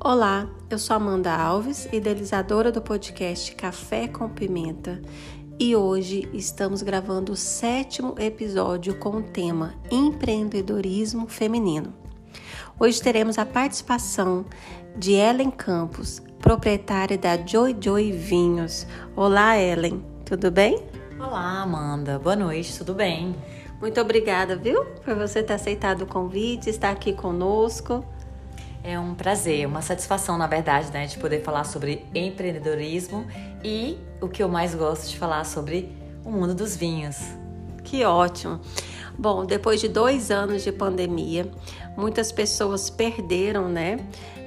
Olá, eu sou Amanda Alves, idealizadora do podcast Café com Pimenta, e hoje estamos gravando o sétimo episódio com o tema Empreendedorismo Feminino. Hoje teremos a participação de Ellen Campos, proprietária da Joy Joy Vinhos. Olá, Ellen, tudo bem? Olá, Amanda. Boa noite, tudo bem? Muito obrigada, viu, por você ter aceitado o convite, estar aqui conosco. É um prazer, uma satisfação, na verdade, né, de poder falar sobre empreendedorismo e o que eu mais gosto de falar sobre o mundo dos vinhos. Que ótimo! Bom, depois de dois anos de pandemia, muitas pessoas perderam, né?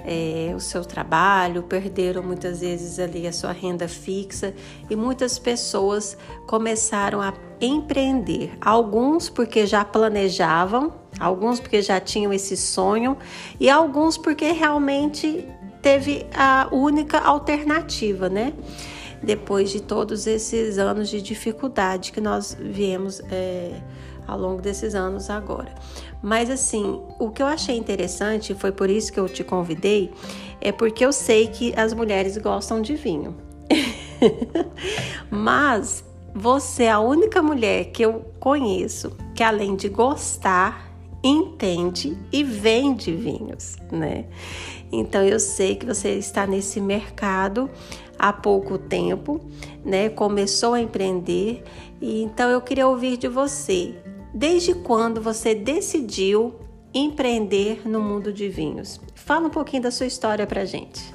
É, o seu trabalho, perderam muitas vezes ali a sua renda fixa e muitas pessoas começaram a empreender. Alguns porque já planejavam, alguns porque já tinham esse sonho e alguns porque realmente teve a única alternativa, né? Depois de todos esses anos de dificuldade que nós viemos é, ao longo desses anos agora. Mas assim, o que eu achei interessante, foi por isso que eu te convidei, é porque eu sei que as mulheres gostam de vinho. Mas você é a única mulher que eu conheço que além de gostar, entende e vende vinhos, né? Então eu sei que você está nesse mercado há pouco tempo, né? Começou a empreender e então eu queria ouvir de você. Desde quando você decidiu empreender no mundo de vinhos? Fala um pouquinho da sua história pra gente.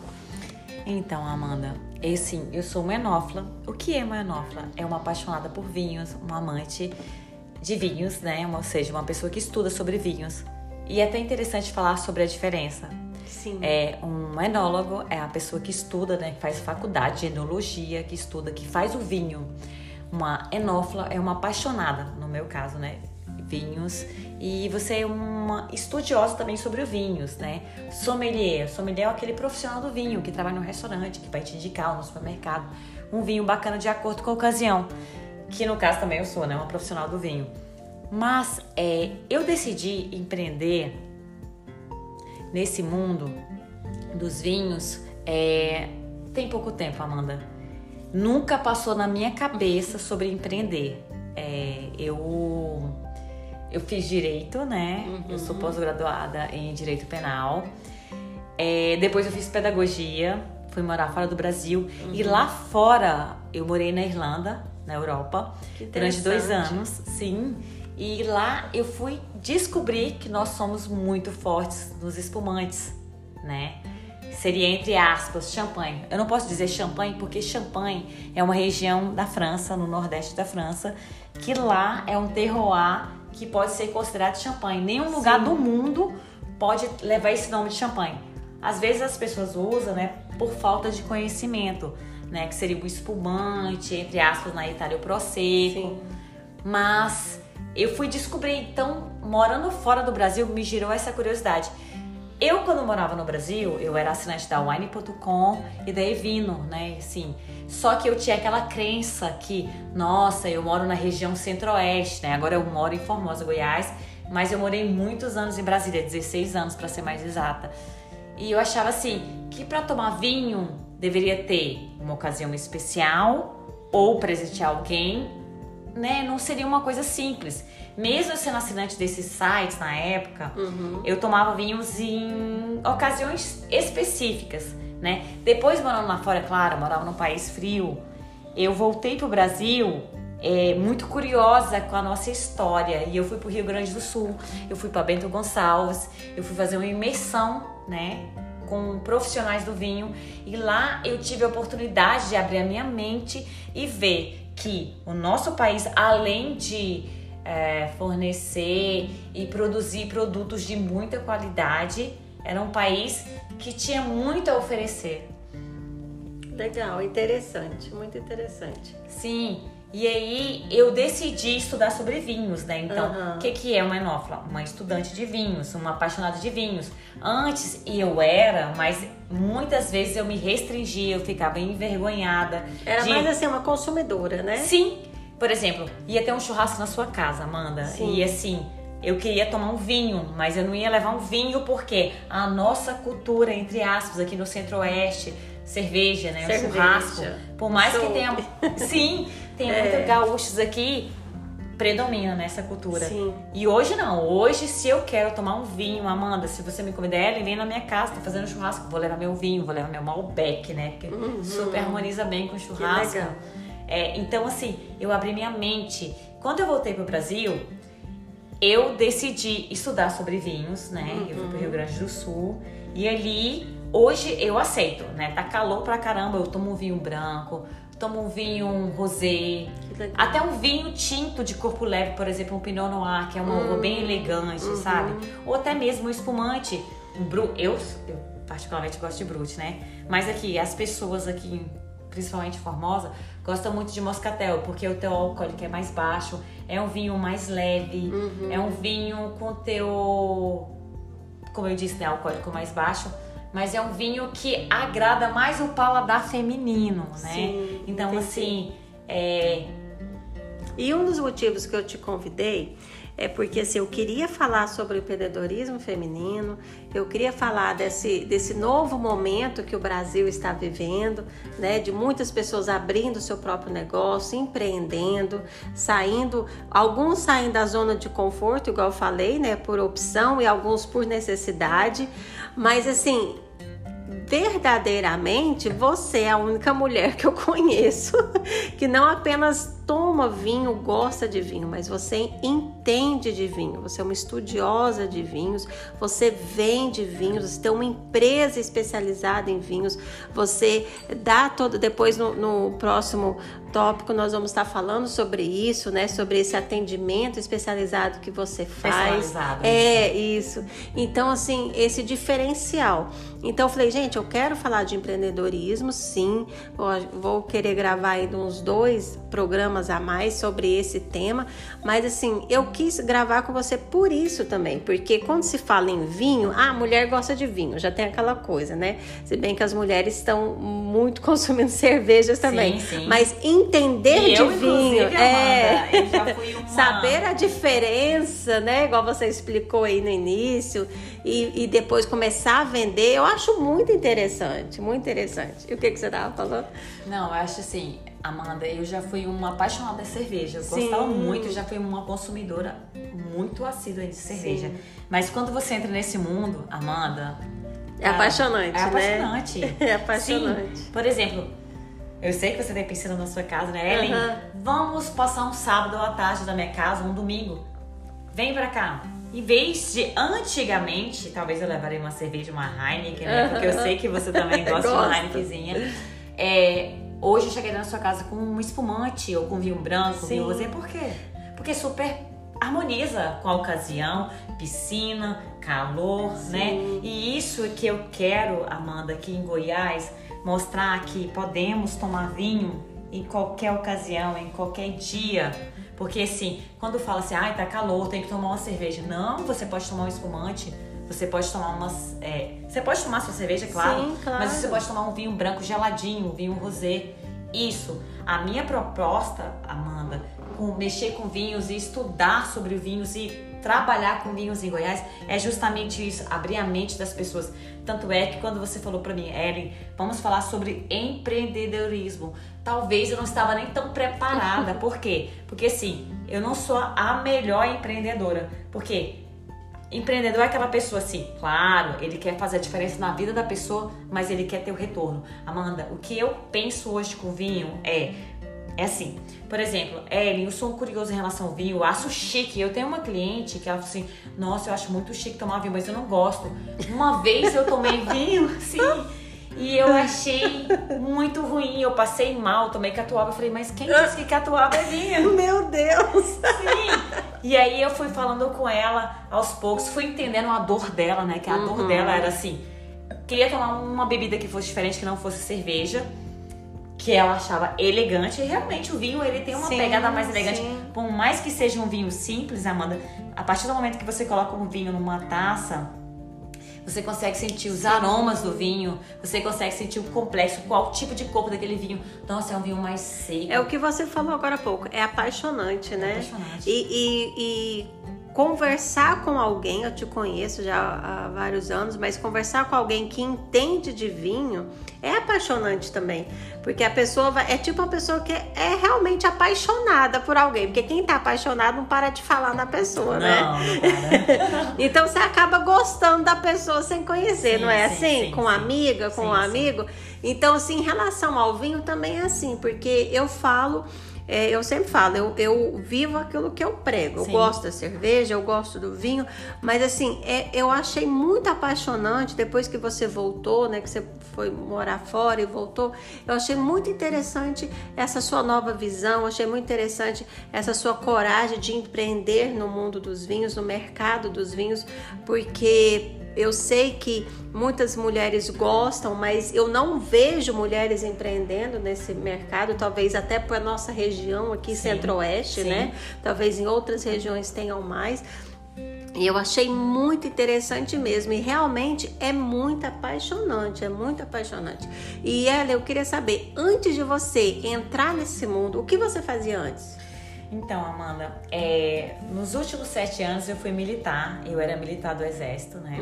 Então, Amanda, eu sim, eu sou uma enófila. O que é uma enófila? É uma apaixonada por vinhos, uma amante de vinhos, né? Ou seja, uma pessoa que estuda sobre vinhos. E é até interessante falar sobre a diferença. Sim. É um enólogo é a pessoa que estuda, né? Que faz faculdade de enologia, que estuda, que faz o vinho. Uma enófila é uma apaixonada, no meu caso, né? vinhos e você é uma estudiosa também sobre vinhos, né? Sommelier, sommelier é aquele profissional do vinho que trabalha no restaurante, que vai te indicar no supermercado um vinho bacana de acordo com a ocasião, que no caso também eu sou, né? Uma profissional do vinho. Mas é, eu decidi empreender nesse mundo dos vinhos é, tem pouco tempo, Amanda. Nunca passou na minha cabeça sobre empreender. É, eu eu fiz direito, né? Uhum. Eu sou pós-graduada em direito penal. É, depois eu fiz pedagogia, fui morar fora do Brasil. Uhum. E lá fora, eu morei na Irlanda, na Europa, durante dois anos, sim. E lá eu fui descobrir que nós somos muito fortes nos espumantes, né? Seria entre aspas champanhe. Eu não posso dizer champanhe porque champanhe é uma região da França, no nordeste da França, que lá é um terroir que pode ser considerado champanhe. Nenhum lugar Sim. do mundo pode levar esse nome de champanhe. Às vezes as pessoas usam, né, por falta de conhecimento, né, que seria o espumante, entre aspas, na Itália o prosecco. Sim. Mas eu fui descobrir, então, morando fora do Brasil, me girou essa curiosidade. Eu, quando morava no Brasil, eu era assinante da Wine.com e da Evino, né? Assim, só que eu tinha aquela crença que, nossa, eu moro na região centro-oeste, né? Agora eu moro em Formosa, Goiás, mas eu morei muitos anos em Brasília, 16 anos para ser mais exata. E eu achava assim, que para tomar vinho deveria ter uma ocasião especial ou presentear alguém, né? Não seria uma coisa simples. Mesmo sendo assinante desses sites na época, uhum. eu tomava vinhos em ocasiões específicas, né? Depois morando lá fora, claro, morava num país frio. Eu voltei pro Brasil é, muito curiosa com a nossa história e eu fui pro Rio Grande do Sul, eu fui para Bento Gonçalves, eu fui fazer uma imersão, né? Com profissionais do vinho e lá eu tive a oportunidade de abrir a minha mente e ver que o nosso país, além de é, fornecer e produzir produtos de muita qualidade. Era um país que tinha muito a oferecer. Legal, interessante, muito interessante. Sim, e aí eu decidi estudar sobre vinhos, né? Então, o uhum. que, que é uma enófila? Uma estudante de vinhos, uma apaixonada de vinhos. Antes eu era, mas muitas vezes eu me restringia, eu ficava envergonhada. Era de... mais assim, uma consumidora, né? Sim, por exemplo, ia ter um churrasco na sua casa, Amanda, Sim. e assim, eu queria tomar um vinho, mas eu não ia levar um vinho porque a nossa cultura, entre aspas, aqui no Centro-Oeste, cerveja, né? Cerveja. Churrasco. Por mais Soube. que tenha. Sim, tem é. muitos gaúchos aqui, predomina nessa cultura. Sim. E hoje não. Hoje, se eu quero tomar um vinho, Amanda, se você me convidar, ela vem na minha casa, tá fazendo churrasco, vou levar meu vinho, vou levar meu Malbec, né? Que uhum. super harmoniza bem com churrasco. É, então, assim, eu abri minha mente. Quando eu voltei pro Brasil, eu decidi estudar sobre vinhos, né? Uhum. Eu fui pro Rio Grande do Sul. E ali, hoje eu aceito, né? Tá calor pra caramba, eu tomo um vinho branco, tomo um vinho rosé, até um vinho tinto de corpo leve, por exemplo, um Pinot Noir, que é uma uhum. bem elegante, uhum. sabe? Ou até mesmo um espumante, um bru... eu, eu particularmente gosto de brute, né? Mas aqui, as pessoas aqui, principalmente Formosa, gostam muito de moscatel, porque o teu alcoólico é mais baixo, é um vinho mais leve, uhum. é um vinho com teu, como eu disse, né, alcoólico mais baixo, mas é um vinho que agrada mais o paladar feminino, né? Sim, então, entendi. assim, é... E um dos motivos que eu te convidei é porque assim, eu queria falar sobre o empreendedorismo feminino, eu queria falar desse, desse novo momento que o Brasil está vivendo, né? De muitas pessoas abrindo seu próprio negócio, empreendendo, saindo, alguns saem da zona de conforto, igual eu falei, né? Por opção e alguns por necessidade. Mas assim, verdadeiramente você é a única mulher que eu conheço que não apenas toma vinho, gosta de vinho, mas você entende de vinho, você é uma estudiosa de vinhos, você vende vinhos, você tem uma empresa especializada em vinhos, você dá todo. Depois, no, no próximo tópico, nós vamos estar falando sobre isso, né? Sobre esse atendimento especializado que você faz. É, isso. Então, assim, esse diferencial. Então, eu falei, gente, eu quero falar de empreendedorismo, sim, vou querer gravar aí uns dois programas programas a mais sobre esse tema, mas assim, eu quis gravar com você por isso também, porque quando se fala em vinho, ah, a mulher gosta de vinho, já tem aquela coisa, né? Se bem que as mulheres estão muito consumindo cervejas também, sim, sim. mas entender e de eu, vinho, é uma... saber a diferença, né? Igual você explicou aí no início, e, e, depois começar a vender, eu acho muito interessante, muito interessante. E o que, que você estava falando? Não, eu acho assim, Amanda, eu já fui uma apaixonada de cerveja. Eu Sim. gostava muito, já fui uma consumidora muito assídua de cerveja. Sim. Mas quando você entra nesse mundo, Amanda. É apaixonante, é apaixonante. Né? É apaixonante. Sim. Por exemplo, eu sei que você tem piscina na sua casa, né, Ellen? Uhum. Vamos passar um sábado à tarde na minha casa, um domingo. Vem pra cá. Em vez de antigamente, talvez eu levaria uma cerveja, uma Heineken, né? Porque eu sei que você também gosta de uma Heinekenzinha. É, Hoje eu cheguei na sua casa com um espumante ou com vinho branco, Sim. vinho rosé, por quê? Porque super harmoniza com a ocasião, piscina, calor, Sim. né? E isso é que eu quero, Amanda, aqui em Goiás, mostrar que podemos tomar vinho em qualquer ocasião, em qualquer dia. Porque assim, quando fala assim, ai, tá calor, tem que tomar uma cerveja. Não, você pode tomar um espumante você pode tomar umas. É, você pode tomar sua cerveja, claro, Sim, claro. Mas você pode tomar um vinho branco geladinho, um vinho rosé. Isso. A minha proposta, Amanda, com mexer com vinhos e estudar sobre vinhos e trabalhar com vinhos em Goiás é justamente isso, abrir a mente das pessoas. Tanto é que quando você falou para mim, Ellen, vamos falar sobre empreendedorismo. Talvez eu não estava nem tão preparada. Por quê? Porque assim, eu não sou a melhor empreendedora. Porque Empreendedor é aquela pessoa assim, claro, ele quer fazer a diferença na vida da pessoa, mas ele quer ter o retorno. Amanda, o que eu penso hoje com vinho é é assim, por exemplo, Ellen, eu sou curioso em relação ao vinho, eu acho chique. Eu tenho uma cliente que ela fala assim: Nossa, eu acho muito chique tomar vinho, mas eu não gosto. Uma vez eu tomei vinho, sim, e eu achei muito ruim. Eu passei mal, tomei catuaba. Eu falei, mas quem disse que catuaba é vinho? Meu Deus! Sim! E aí eu fui falando com ela aos poucos, fui entendendo a dor dela, né? Que a uhum. dor dela era assim: queria tomar uma bebida que fosse diferente, que não fosse cerveja. Que ela achava elegante, e realmente o vinho ele tem uma sim, pegada mais elegante. Sim. Por mais que seja um vinho simples, Amanda, a partir do momento que você coloca um vinho numa taça, você consegue sentir os aromas do vinho, você consegue sentir o complexo, qual tipo de corpo daquele vinho. Nossa, é um vinho mais seco. É o que você falou agora há pouco, é apaixonante, né? É apaixonante. E, e, e conversar com alguém, eu te conheço já há vários anos, mas conversar com alguém que entende de vinho é apaixonante também. Porque a pessoa vai, é tipo uma pessoa que é, realmente apaixonada por alguém. Porque quem tá apaixonado não para de falar na pessoa, não, né? Não, para. então você acaba gostando da pessoa sem conhecer, Sim, não é sim, assim? sim, com amiga, com um amigo. Então, assim, em relação ao vinho também é assim, porque eu falo. É, eu sempre falo, eu, eu vivo aquilo que eu prego. Eu Sim. gosto da cerveja, eu gosto do vinho, mas assim, é, eu achei muito apaixonante depois que você voltou, né? Que você foi morar fora e voltou. Eu achei muito interessante essa sua nova visão, eu achei muito interessante essa sua coragem de empreender no mundo dos vinhos, no mercado dos vinhos, porque eu sei que muitas mulheres gostam, mas eu não vejo mulheres empreendendo nesse mercado, talvez até para nossa região aqui, centro-oeste, né? Talvez em outras regiões tenham mais. E eu achei muito interessante mesmo. E realmente é muito apaixonante, é muito apaixonante. E ela, eu queria saber, antes de você entrar nesse mundo, o que você fazia antes? Então, Amanda, é, nos últimos sete anos eu fui militar. Eu era militar do Exército, né?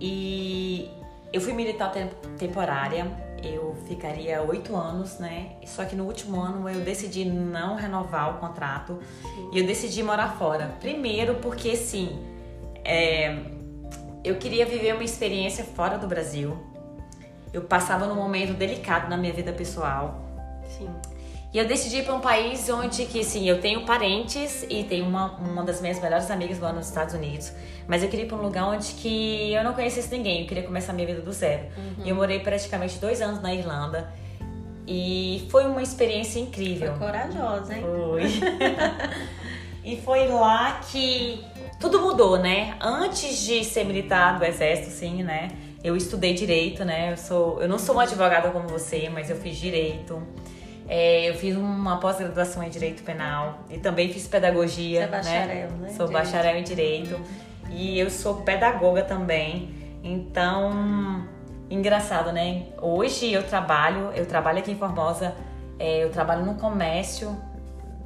E eu fui militar tem- temporária. Eu ficaria oito anos, né? Só que no último ano eu decidi não renovar o contrato e eu decidi morar fora. Primeiro porque, sim, é, eu queria viver uma experiência fora do Brasil. Eu passava num momento delicado na minha vida pessoal. Sim. E eu decidi ir para um país onde que, sim, eu tenho parentes e tenho uma, uma das minhas melhores amigas lá nos Estados Unidos. Mas eu queria ir para um lugar onde que eu não conhecesse ninguém. Eu queria começar minha vida do zero. E eu morei praticamente dois anos na Irlanda. E foi uma experiência incrível. Corajosa, hein? Foi. e foi lá que tudo mudou, né? Antes de ser militar do exército, sim, né? Eu estudei direito, né? Eu, sou, eu não sou uma advogada como você, mas eu fiz direito. É, eu fiz uma pós-graduação em direito penal e também fiz pedagogia. Você é bacharel, né? Sou Direito. bacharel em direito. E eu sou pedagoga também. Então, engraçado, né? Hoje eu trabalho, eu trabalho aqui em Formosa, é, eu trabalho no comércio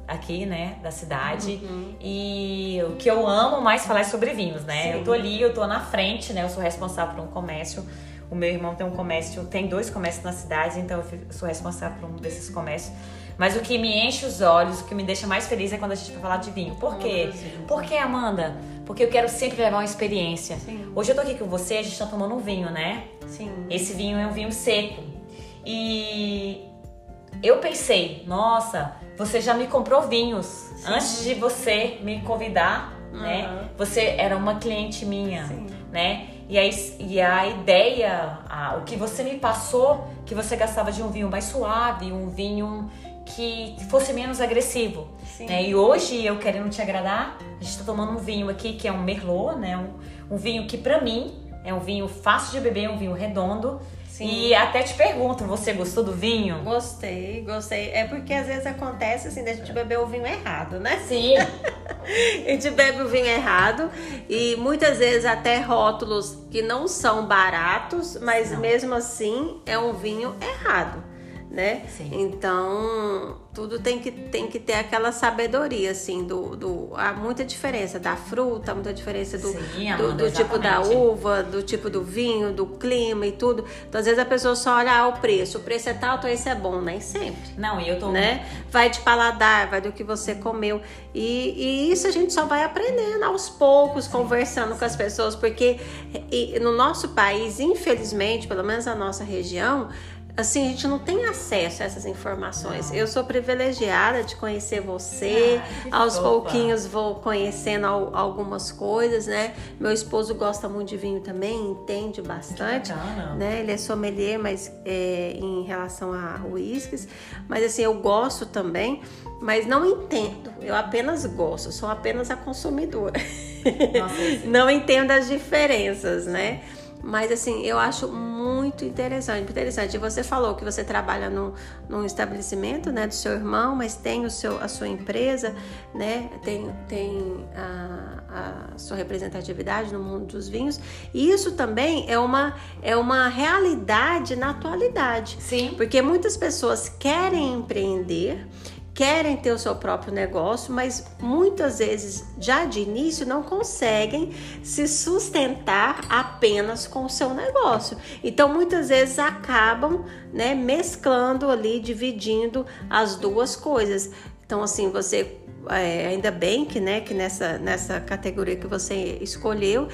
aqui, né, da cidade. E o que eu amo mais falar é sobre vinhos, né? Sim. Eu tô ali, eu tô na frente, né? Eu sou responsável por um comércio. O meu irmão tem um comércio, tem dois comércios na cidade, então eu sou responsável por um desses comércios. Mas o que me enche os olhos, o que me deixa mais feliz é quando a gente vai falar de vinho. Por quê? vinhos. Por que, Amanda? Porque eu quero sempre levar uma experiência. Sim. Hoje eu tô aqui com você, a gente tá tomando um vinho, né? Sim. Esse vinho é um vinho seco. E eu pensei, nossa, você já me comprou vinhos antes de você me convidar, né? Aham. Você era uma cliente minha, Sim. né? E a, e a ideia, a- o que você me passou, que você gastava de um vinho mais suave, um vinho que fosse menos agressivo. Né? E hoje, eu querendo te agradar, a gente tá tomando um vinho aqui que é um Merlot, né? Um, um vinho que pra mim é um vinho fácil de beber, um vinho redondo. Sim. E até te pergunto, você gostou do vinho? Gostei, gostei. É porque às vezes acontece assim, da gente beber o vinho errado, né? Sim. A gente bebe o vinho errado e muitas vezes até rótulos que não são baratos, mas Não. mesmo assim é um vinho errado, né? Sim. Então tudo tem que, tem que ter aquela sabedoria, assim, do, do há muita diferença da fruta, muita diferença do, Sim, do, Amanda, do tipo da uva, do tipo do vinho, do clima e tudo. Então às vezes a pessoa só olha ah, o preço, o preço é tal, então esse é bom, nem sempre Não, e eu tô. né? Vai de paladar, vai do que você comeu. E, e isso a gente só vai aprendendo aos poucos, conversando com as pessoas, porque e, no nosso país, infelizmente, pelo menos na nossa região, assim, a gente não tem acesso a essas informações. Não. Eu sou privilegiada de conhecer você, Ah, aos pouquinhos vou conhecendo al- algumas coisas, né? Meu esposo gosta muito de vinho também, entende bastante né? Ele é sommelier, mas é, em relação a uísques. Mas assim, eu gosto também, mas não entendo. Eu apenas gosto, sou apenas a consumidora. Nossa, não entendo as diferenças, né? Mas assim, eu acho muito interessante, interessante. Você falou que você trabalha no, num estabelecimento, né, do seu irmão, mas tem o seu, a sua empresa, né? Tem, tem a, a sua representatividade no mundo dos vinhos. E isso também é uma, é uma realidade na atualidade. Sim. Porque muitas pessoas querem empreender, querem ter o seu próprio negócio, mas muitas vezes já de início não conseguem se sustentar apenas com o seu negócio. Então muitas vezes acabam, né, mesclando ali, dividindo as duas coisas. Então assim, você é, ainda bem que, né, que nessa, nessa categoria que você escolheu,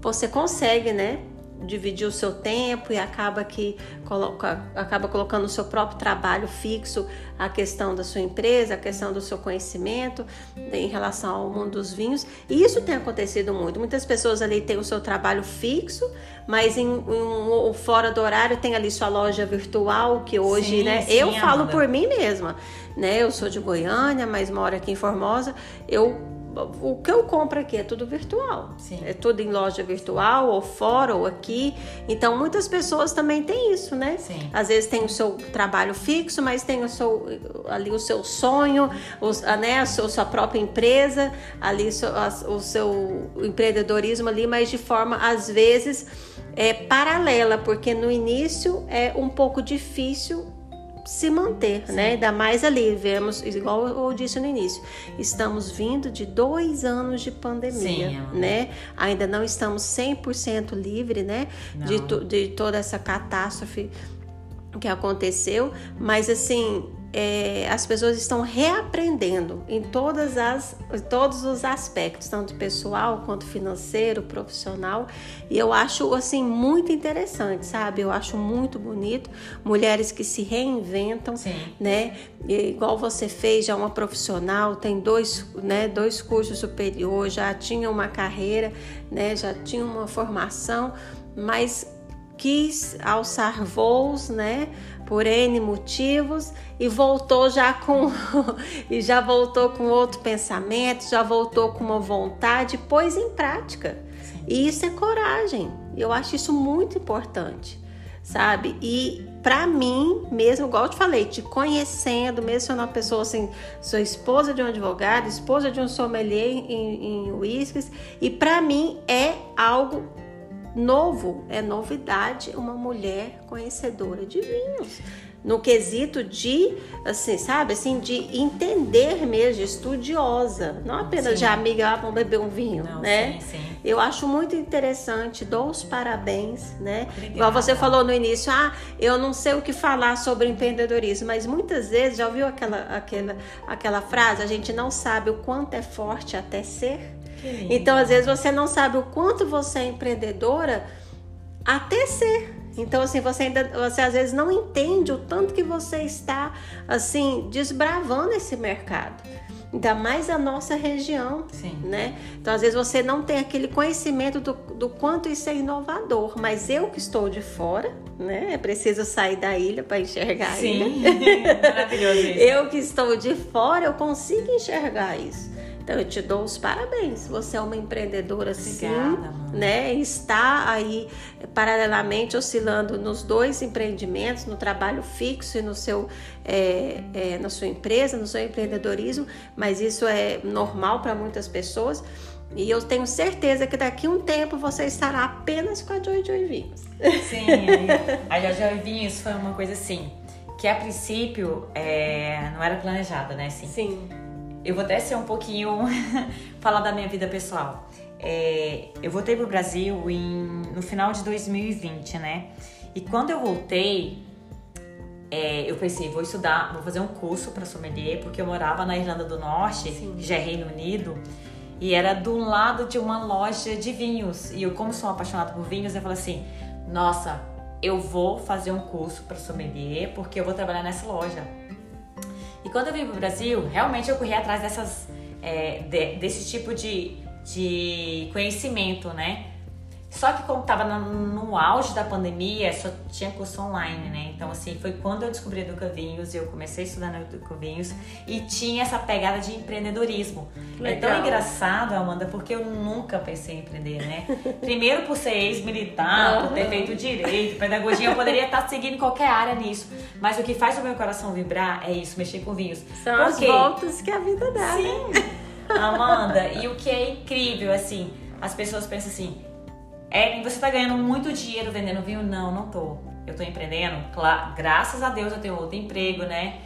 você consegue, né, dividir o seu tempo e acaba que coloca, acaba colocando o seu próprio trabalho fixo, a questão da sua empresa, a questão do seu conhecimento em relação ao mundo dos vinhos. E isso tem acontecido muito. Muitas pessoas ali têm o seu trabalho fixo, mas em, em fora do horário tem ali sua loja virtual, que hoje, sim, né? Sim, eu falo por mim mesma, né? Eu sou de Goiânia, mas moro aqui em Formosa. Eu o que eu compro aqui é tudo virtual. Sim. É tudo em loja virtual, ou fora, ou aqui. Então, muitas pessoas também têm isso, né? Sim. Às vezes tem o seu trabalho fixo, mas tem o seu, ali o seu sonho, os, né, a sua, própria empresa, ali o seu empreendedorismo ali, mas de forma, às vezes, é, paralela, porque no início é um pouco difícil se manter, Sim. né? Ainda mais ali, vemos, igual eu disse no início, estamos vindo de dois anos de pandemia, Sim, né? Ainda não estamos 100% livre, né? De, de toda essa catástrofe que aconteceu, mas assim, é, as pessoas estão reaprendendo em todas as, em todos os aspectos, tanto pessoal quanto financeiro, profissional. E eu acho assim muito interessante, sabe? Eu acho muito bonito mulheres que se reinventam, Sim. né? E, igual você fez, já uma profissional, tem dois, né, dois cursos superiores, já tinha uma carreira, né? Já tinha uma formação, mas quis alçar voos, né? Por N motivos e voltou já com e já voltou com outro pensamento, já voltou com uma vontade, pôs em prática. Sim. E isso é coragem. Eu acho isso muito importante, sabe? E para mim, mesmo, igual eu te falei, te conhecendo, mesmo sendo uma pessoa assim, sou esposa de um advogado, esposa de um sommelier em uísques, e para mim é algo novo, é novidade uma mulher conhecedora de vinhos. No quesito de, assim, sabe, assim, de entender mesmo, estudiosa, não apenas sim. de amiga, ah, vamos beber um vinho, não, né? Sim, sim. Eu acho muito interessante, dou os parabéns, né? Obrigada. Igual você falou no início, ah, eu não sei o que falar sobre empreendedorismo, mas muitas vezes, já ouviu aquela, aquela, aquela frase, a gente não sabe o quanto é forte até ser? Então, às vezes, você não sabe o quanto você é empreendedora até ser. Então, assim, você ainda, você às vezes não entende o tanto que você está, assim, desbravando esse mercado. Ainda mais a nossa região, Sim. né? Então, às vezes você não tem aquele conhecimento do, do quanto isso é inovador, mas eu que estou de fora, né? É preciso sair da ilha para enxergar Sim. a ilha. Maravilhoso isso. Eu que estou de fora, eu consigo enxergar isso. Então eu te dou os parabéns. Você é uma empreendedora sim, Obrigada, né? Está aí paralelamente oscilando nos dois empreendimentos, no trabalho fixo e no seu, é, é, na sua empresa, no seu empreendedorismo. Mas isso é normal para muitas pessoas. E eu tenho certeza que daqui a um tempo você estará apenas com a Joy Joy Vinhos. Sim, a Joy Joy Vinhos foi uma coisa assim, que a princípio é, não era planejada, né? Assim, Sim eu vou até ser um pouquinho falar da minha vida pessoal. É, eu voltei pro Brasil em, no final de 2020, né? E quando eu voltei, é, eu pensei, vou estudar, vou fazer um curso para sommelier, porque eu morava na Irlanda do Norte, Sim. já é Reino Unido, e era do lado de uma loja de vinhos. E eu, como sou apaixonada por vinhos, eu falei assim: nossa, eu vou fazer um curso para sommelier, porque eu vou trabalhar nessa loja. E quando eu vim pro Brasil, realmente eu corri atrás dessas, é, de, desse tipo de, de conhecimento, né? Só que como tava no, auge da pandemia, só tinha curso online, né? Então, assim, foi quando eu descobri Educa Vinhos, eu comecei a estudar no Educa Vinhos e tinha essa pegada de empreendedorismo. Legal. É tão engraçado, Amanda, porque eu nunca pensei em empreender, né? Primeiro por ser ex-militar, uhum. por ter feito direito, pedagogia, eu poderia estar seguindo qualquer área nisso. Mas o que faz o meu coração vibrar é isso, mexer com vinhos. São as voltas que a vida dá, Sim. Né? Amanda, e o que é incrível, assim, as pessoas pensam assim, é, você tá ganhando muito dinheiro vendendo vinho? Não, não tô. Eu tô empreendendo. Claro, graças a Deus eu tenho outro emprego, né?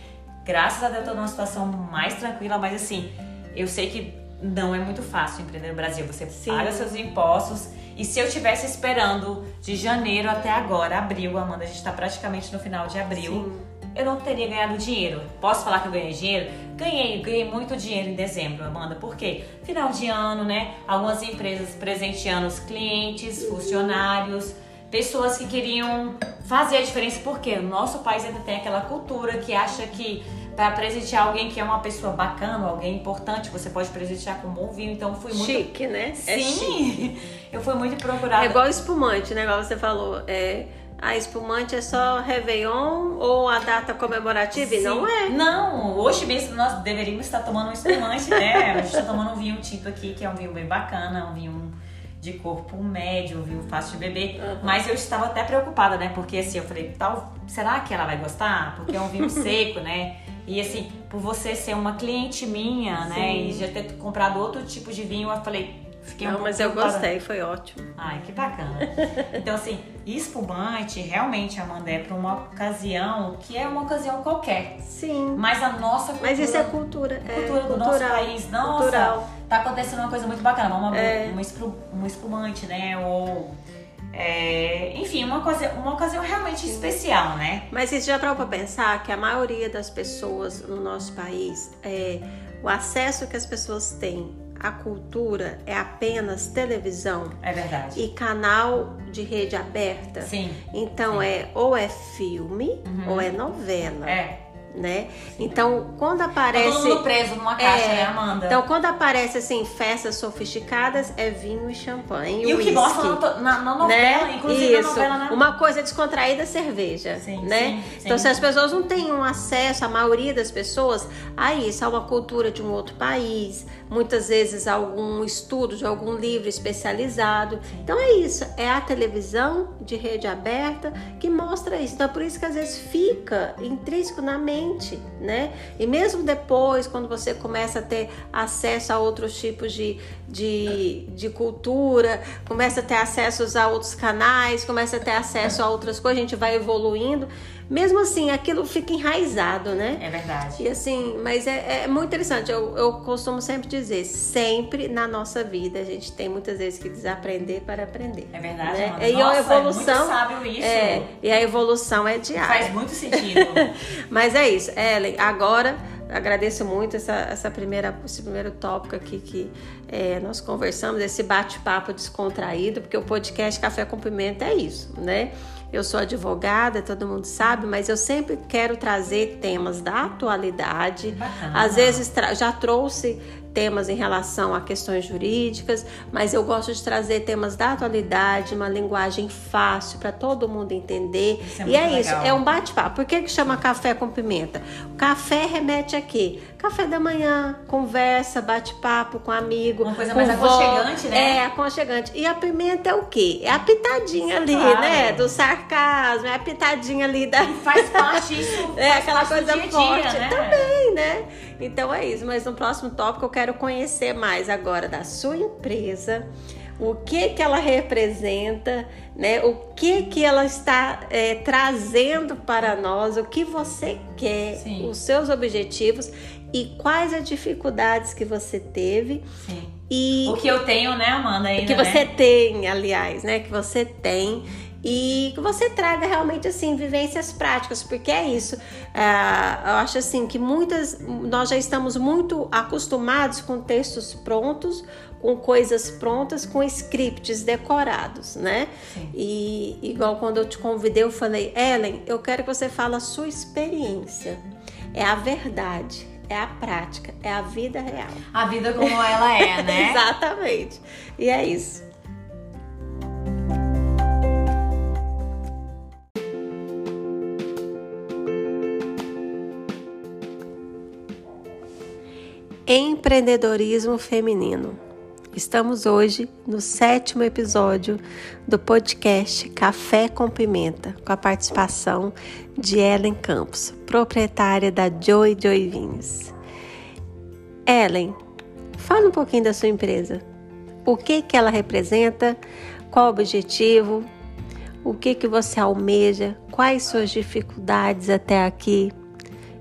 Graças a Deus, eu tô numa situação mais tranquila, mas assim, eu sei que não é muito fácil empreender no Brasil. Você Sim. paga seus impostos. E se eu tivesse esperando de janeiro até agora, abril, Amanda, a gente tá praticamente no final de abril. Sim eu não teria ganhado dinheiro. Posso falar que eu ganhei dinheiro? Ganhei, ganhei muito dinheiro em dezembro, Amanda. Por quê? Final de ano, né? Algumas empresas presenteando os clientes, funcionários, pessoas que queriam fazer a diferença. Porque o nosso país ainda tem aquela cultura que acha que para presentear alguém que é uma pessoa bacana, alguém importante, você pode presentear com um bom vinho. Então fui muito. Chique, né? É Sim. É chique. Eu fui muito procurada. É igual espumante, né? Igual você falou. É a espumante é só Réveillon ou a data comemorativa? Sim. Não é. Não, hoje mesmo nós deveríamos estar tomando um espumante, né? A gente está tomando um vinho tinto aqui, que é um vinho bem bacana, um vinho de corpo médio, um vinho fácil de beber. Uhum. Mas eu estava até preocupada, né? Porque assim, eu falei, tal, será que ela vai gostar? Porque é um vinho seco, né? E assim, por você ser uma cliente minha, né? Sim. né? E já ter comprado outro tipo de vinho, eu falei, Fiquei Não, um mas eu gostei, foi ótimo. Ai, que bacana. então, assim, espumante, realmente, Amanda, é para uma ocasião que é uma ocasião qualquer. Sim. Mas a nossa cultura. Mas isso é cultura. É cultura do cultural, nosso país. Nossa, cultural. tá acontecendo uma coisa muito bacana. Vamos é. um espumante, né? Ou. É, enfim, uma, coisa, uma ocasião realmente Sim. especial, né? Mas isso já parou pra pensar que a maioria das pessoas no nosso país, é, o acesso que as pessoas têm a cultura é apenas televisão. É verdade. E canal de rede aberta. Sim. Então Sim. é ou é filme uhum. ou é novela. É né? Então, quando aparece. Tá todo mundo preso numa caixa, é, né, Amanda? Então, quando aparece assim, festas sofisticadas, é vinho e champanhe. E, o que mostra na, na, novela, né? inclusive Isso. na novela, né? Uma coisa descontraída cerveja. Sim, né? Sim. Então, se as pessoas não têm um acesso, a maioria das pessoas, a isso, a uma cultura de um outro país, muitas vezes algum estudo de algum livro especializado. Então é isso, é a televisão de rede aberta que mostra isso. Então é por isso que às vezes fica intrínseco na mente né? E mesmo depois, quando você começa a ter acesso a outros tipos de, de, de cultura, começa a ter acesso a outros canais, começa a ter acesso a outras coisas, a gente vai evoluindo mesmo assim, aquilo fica enraizado, né? É verdade. E assim, mas é, é muito interessante. Eu, eu, costumo sempre dizer, sempre na nossa vida a gente tem muitas vezes que desaprender para aprender. É verdade, né? E a evolução, é muito sábio isso. É, e a evolução é diária. Faz muito sentido. mas é isso, Ellen, agora agradeço muito essa, essa primeira, esse primeiro tópico aqui que é, nós conversamos, esse bate-papo descontraído, porque o podcast Café com Pimenta é isso, né? Eu sou advogada, todo mundo sabe, mas eu sempre quero trazer temas da atualidade. Bacana. Às vezes já trouxe temas em relação a questões jurídicas, mas eu gosto de trazer temas da atualidade, uma linguagem fácil para todo mundo entender. É e é legal. isso, é um bate-papo. Por que, que chama café com pimenta? O café remete a quê? Café da manhã, conversa, bate-papo com amigo. Uma coisa mais aconchegante, né? É, aconchegante. E a pimenta é o quê? É a pitadinha ali, claro. né? Do sarcasmo, é a pitadinha ali da. E faz parte isso. é aquela coisa dia forte. Dia, né? Também, né? Então é isso. Mas no próximo tópico eu quero conhecer mais agora da sua empresa o que que ela representa, né? O que que ela está é, trazendo para nós, o que você quer, Sim. os seus objetivos e quais as dificuldades que você teve. Sim. E o que eu tenho, né, Amanda? Ainda, o que você né? tem, aliás, né? Que você tem e que você traga realmente assim vivências práticas, porque é isso. É, eu acho assim que muitas nós já estamos muito acostumados com textos prontos, com coisas prontas, com scripts decorados, né? Sim. E igual quando eu te convidei, eu falei, Ellen, eu quero que você fale a sua experiência. É a verdade é a prática, é a vida real. A vida como ela é, né? Exatamente. E é isso. Empreendedorismo feminino. Estamos hoje no sétimo episódio do podcast Café com Pimenta, com a participação de Ellen Campos, proprietária da Joy Joy Vinhos. Ellen, fala um pouquinho da sua empresa. O que que ela representa? Qual o objetivo? O que que você almeja? Quais suas dificuldades até aqui?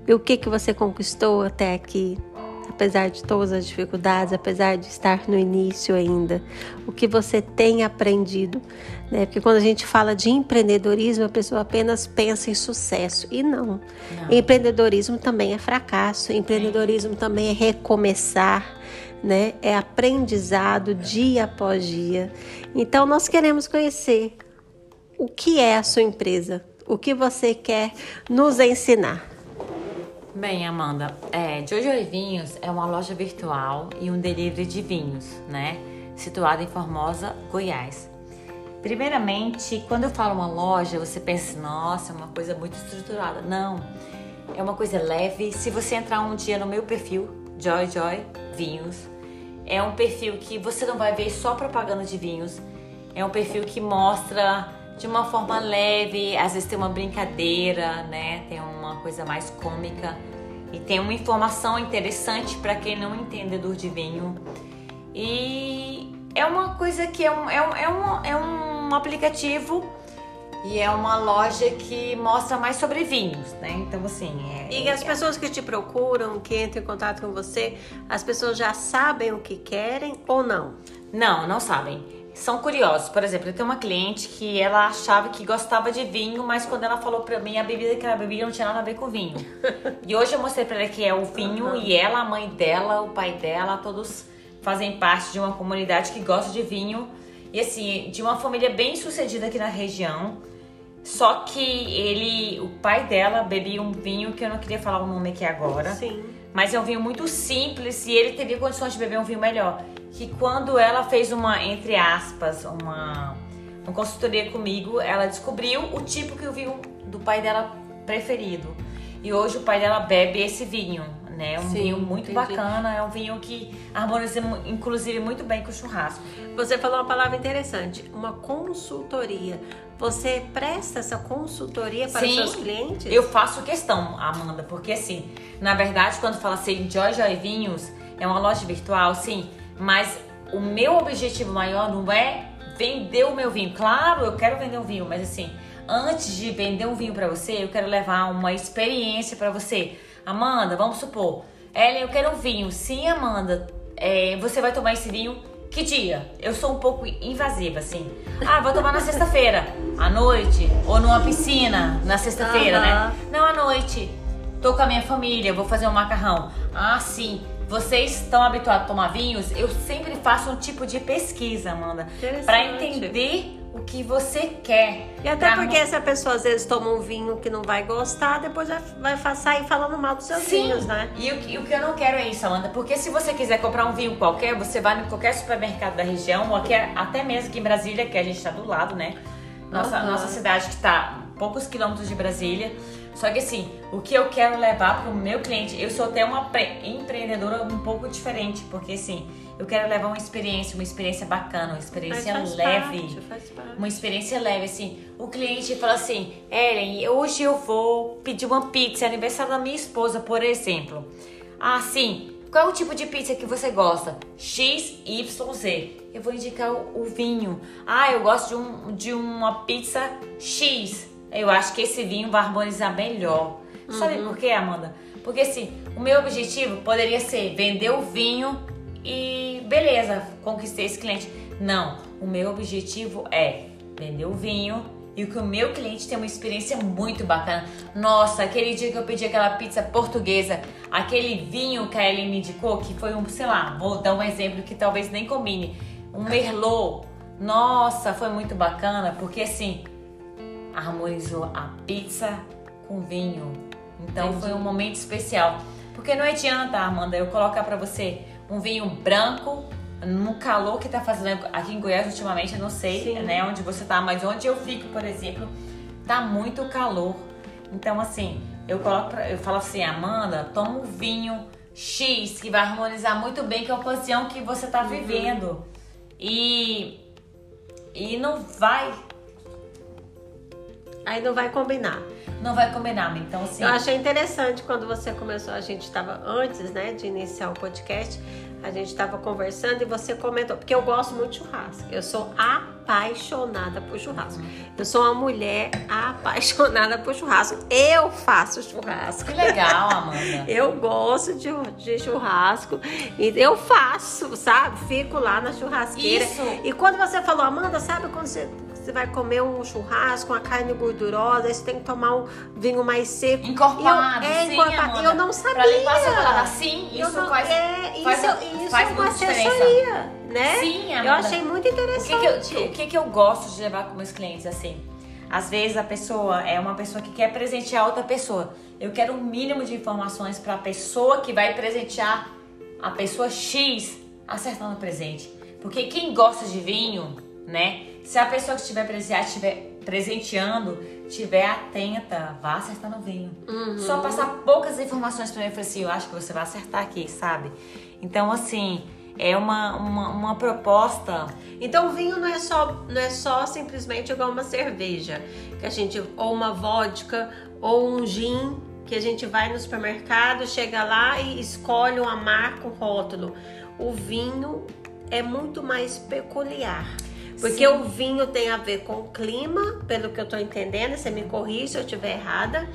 E o que que você conquistou até aqui? Apesar de todas as dificuldades, apesar de estar no início ainda, o que você tem aprendido, né? Porque quando a gente fala de empreendedorismo, a pessoa apenas pensa em sucesso e não. não. Empreendedorismo também é fracasso, empreendedorismo também é recomeçar, né? É aprendizado dia após dia. Então nós queremos conhecer o que é a sua empresa, o que você quer nos ensinar. Bem, Amanda, é, Jojo Vinhos é uma loja virtual e um delivery de vinhos, né? Situada em Formosa, Goiás. Primeiramente, quando eu falo uma loja, você pensa, nossa, é uma coisa muito estruturada. Não, é uma coisa leve. Se você entrar um dia no meu perfil, Joy Joy Vinhos, é um perfil que você não vai ver só propaganda de vinhos. É um perfil que mostra de uma forma leve, às vezes tem uma brincadeira, né? Tem uma coisa mais cômica e tem uma informação interessante para quem não é entendedor de vinho. E é uma coisa que é um, é um, é um, é um aplicativo e é uma loja que mostra mais sobre vinhos, né? Então, assim. É, e as é, pessoas que te procuram, que entram em contato com você, as pessoas já sabem o que querem ou não? Não, não sabem são curiosos. Por exemplo, eu tenho uma cliente que ela achava que gostava de vinho, mas quando ela falou pra mim a bebida que ela bebia não tinha nada a ver com vinho. e hoje eu mostrei pra ela que é o vinho uhum. e ela, a mãe dela, o pai dela, todos fazem parte de uma comunidade que gosta de vinho e assim, de uma família bem sucedida aqui na região. Só que ele, o pai dela bebia um vinho que eu não queria falar o nome aqui agora. Sim. Mas é um vinho muito simples e ele teria condições de beber um vinho melhor que quando ela fez uma, entre aspas, uma, uma consultoria comigo, ela descobriu o tipo que o vinho do pai dela preferido. E hoje o pai dela bebe esse vinho, né? É um Sim, vinho muito entendi. bacana, é um vinho que harmoniza inclusive muito bem com o churrasco. Você falou uma palavra interessante, uma consultoria. Você presta essa consultoria para Sim, os seus clientes? Eu faço questão, Amanda, porque assim, na verdade, quando fala assim, Joy Joy Vinhos, é uma loja virtual, sim, mas o meu objetivo maior não é vender o meu vinho. Claro, eu quero vender um vinho, mas assim, antes de vender um vinho para você, eu quero levar uma experiência para você. Amanda, vamos supor, Ellen, eu quero um vinho. Sim, Amanda, é, você vai tomar esse vinho que dia? Eu sou um pouco invasiva, assim. Ah, vou tomar na sexta-feira, à noite, ou numa piscina na sexta-feira, uhum. né? Não, à noite. Tô com a minha família, vou fazer um macarrão. Ah, sim vocês estão habituados a tomar vinhos, eu sempre faço um tipo de pesquisa, Amanda, para entender o que você quer. E até porque se a pessoa às vezes toma um vinho que não vai gostar, depois vai, vai sair falando mal dos seus Sim. vinhos, né? E o, o, que eu não quero é isso, Amanda, porque se você quiser comprar um vinho qualquer, você vai em qualquer supermercado da região, ou aqui, até mesmo aqui em Brasília, que a gente está do lado, né? Nossa, uhum. nossa cidade que está poucos quilômetros de Brasília. Só que assim, o que eu quero levar para o meu cliente, eu sou até uma empreendedora um pouco diferente, porque assim, eu quero levar uma experiência, uma experiência bacana, uma experiência leve. Parte, faz parte. Uma experiência leve, assim. O cliente fala assim, Ellen, hoje eu vou pedir uma pizza, é aniversário da minha esposa, por exemplo. Ah, sim. Qual é o tipo de pizza que você gosta? X, Y, Z. Eu vou indicar o, o vinho. Ah, eu gosto de, um, de uma pizza X eu acho que esse vinho vai harmonizar melhor. Uhum. Sabe por quê, Amanda? Porque assim, o meu objetivo poderia ser vender o vinho e beleza, conquistei esse cliente. Não, o meu objetivo é vender o vinho e que o meu cliente tenha uma experiência muito bacana. Nossa, aquele dia que eu pedi aquela pizza portuguesa, aquele vinho que a Ellen me indicou, que foi um, sei lá, vou dar um exemplo que talvez nem combine, um merlot. Nossa, foi muito bacana, porque assim, harmonizou a pizza com vinho. Então Entendi. foi um momento especial. Porque não adianta, Amanda, eu colocar para você um vinho branco no calor que tá fazendo aqui em Goiás ultimamente, eu não sei, Sim. né, onde você tá, mas onde eu fico, por exemplo, tá muito calor. Então assim, eu coloco pra, eu falo assim, Amanda, toma um vinho X que vai harmonizar muito bem com a ocasião que você tá uhum. vivendo. E e não vai Aí não vai combinar. Não vai combinar, então sim. Eu achei interessante quando você começou, a gente estava antes, né, de iniciar o podcast, a gente estava conversando e você comentou, porque eu gosto muito de churrasco. Eu sou apaixonada por churrasco. Eu sou uma mulher apaixonada por churrasco. Eu faço churrasco. Que legal, Amanda. eu gosto de, de churrasco. E eu faço, sabe? Fico lá na churrasqueira. Isso. E quando você falou, Amanda, sabe quando você você vai comer um churrasco, uma carne gordurosa, aí você tem que tomar um vinho mais seco. Encorpado, eu, é, sim, encorpado. Amanda. Eu não sabia. Pra limpar seu paladar, sim, Eu isso não- faz, é, faz, isso, isso faz é uma assessoria, né? Sim, Eu achei muito O que, interessante. que, eu, o que, que eu gosto de levar com meus clientes assim? Às vezes a pessoa é uma pessoa que quer presentear outra pessoa. Eu quero um mínimo de informações para a pessoa que vai presentear a pessoa X acertando o presente. Porque quem gosta de vinho, né? Se a pessoa que estiver presenteando, estiver atenta, vá acertando o vinho. Uhum. Só passar poucas informações para mim e falar assim, eu acho que você vai acertar aqui, sabe? Então, assim, é uma, uma, uma proposta Então o vinho não é só não é só simplesmente igual uma cerveja, que a gente ou uma vodka ou um gin que a gente vai no supermercado, chega lá e escolhe uma marca, um rótulo. O vinho é muito mais peculiar. Porque Sim. o vinho tem a ver com o clima, pelo que eu tô entendendo, você me corrige se eu estiver errada.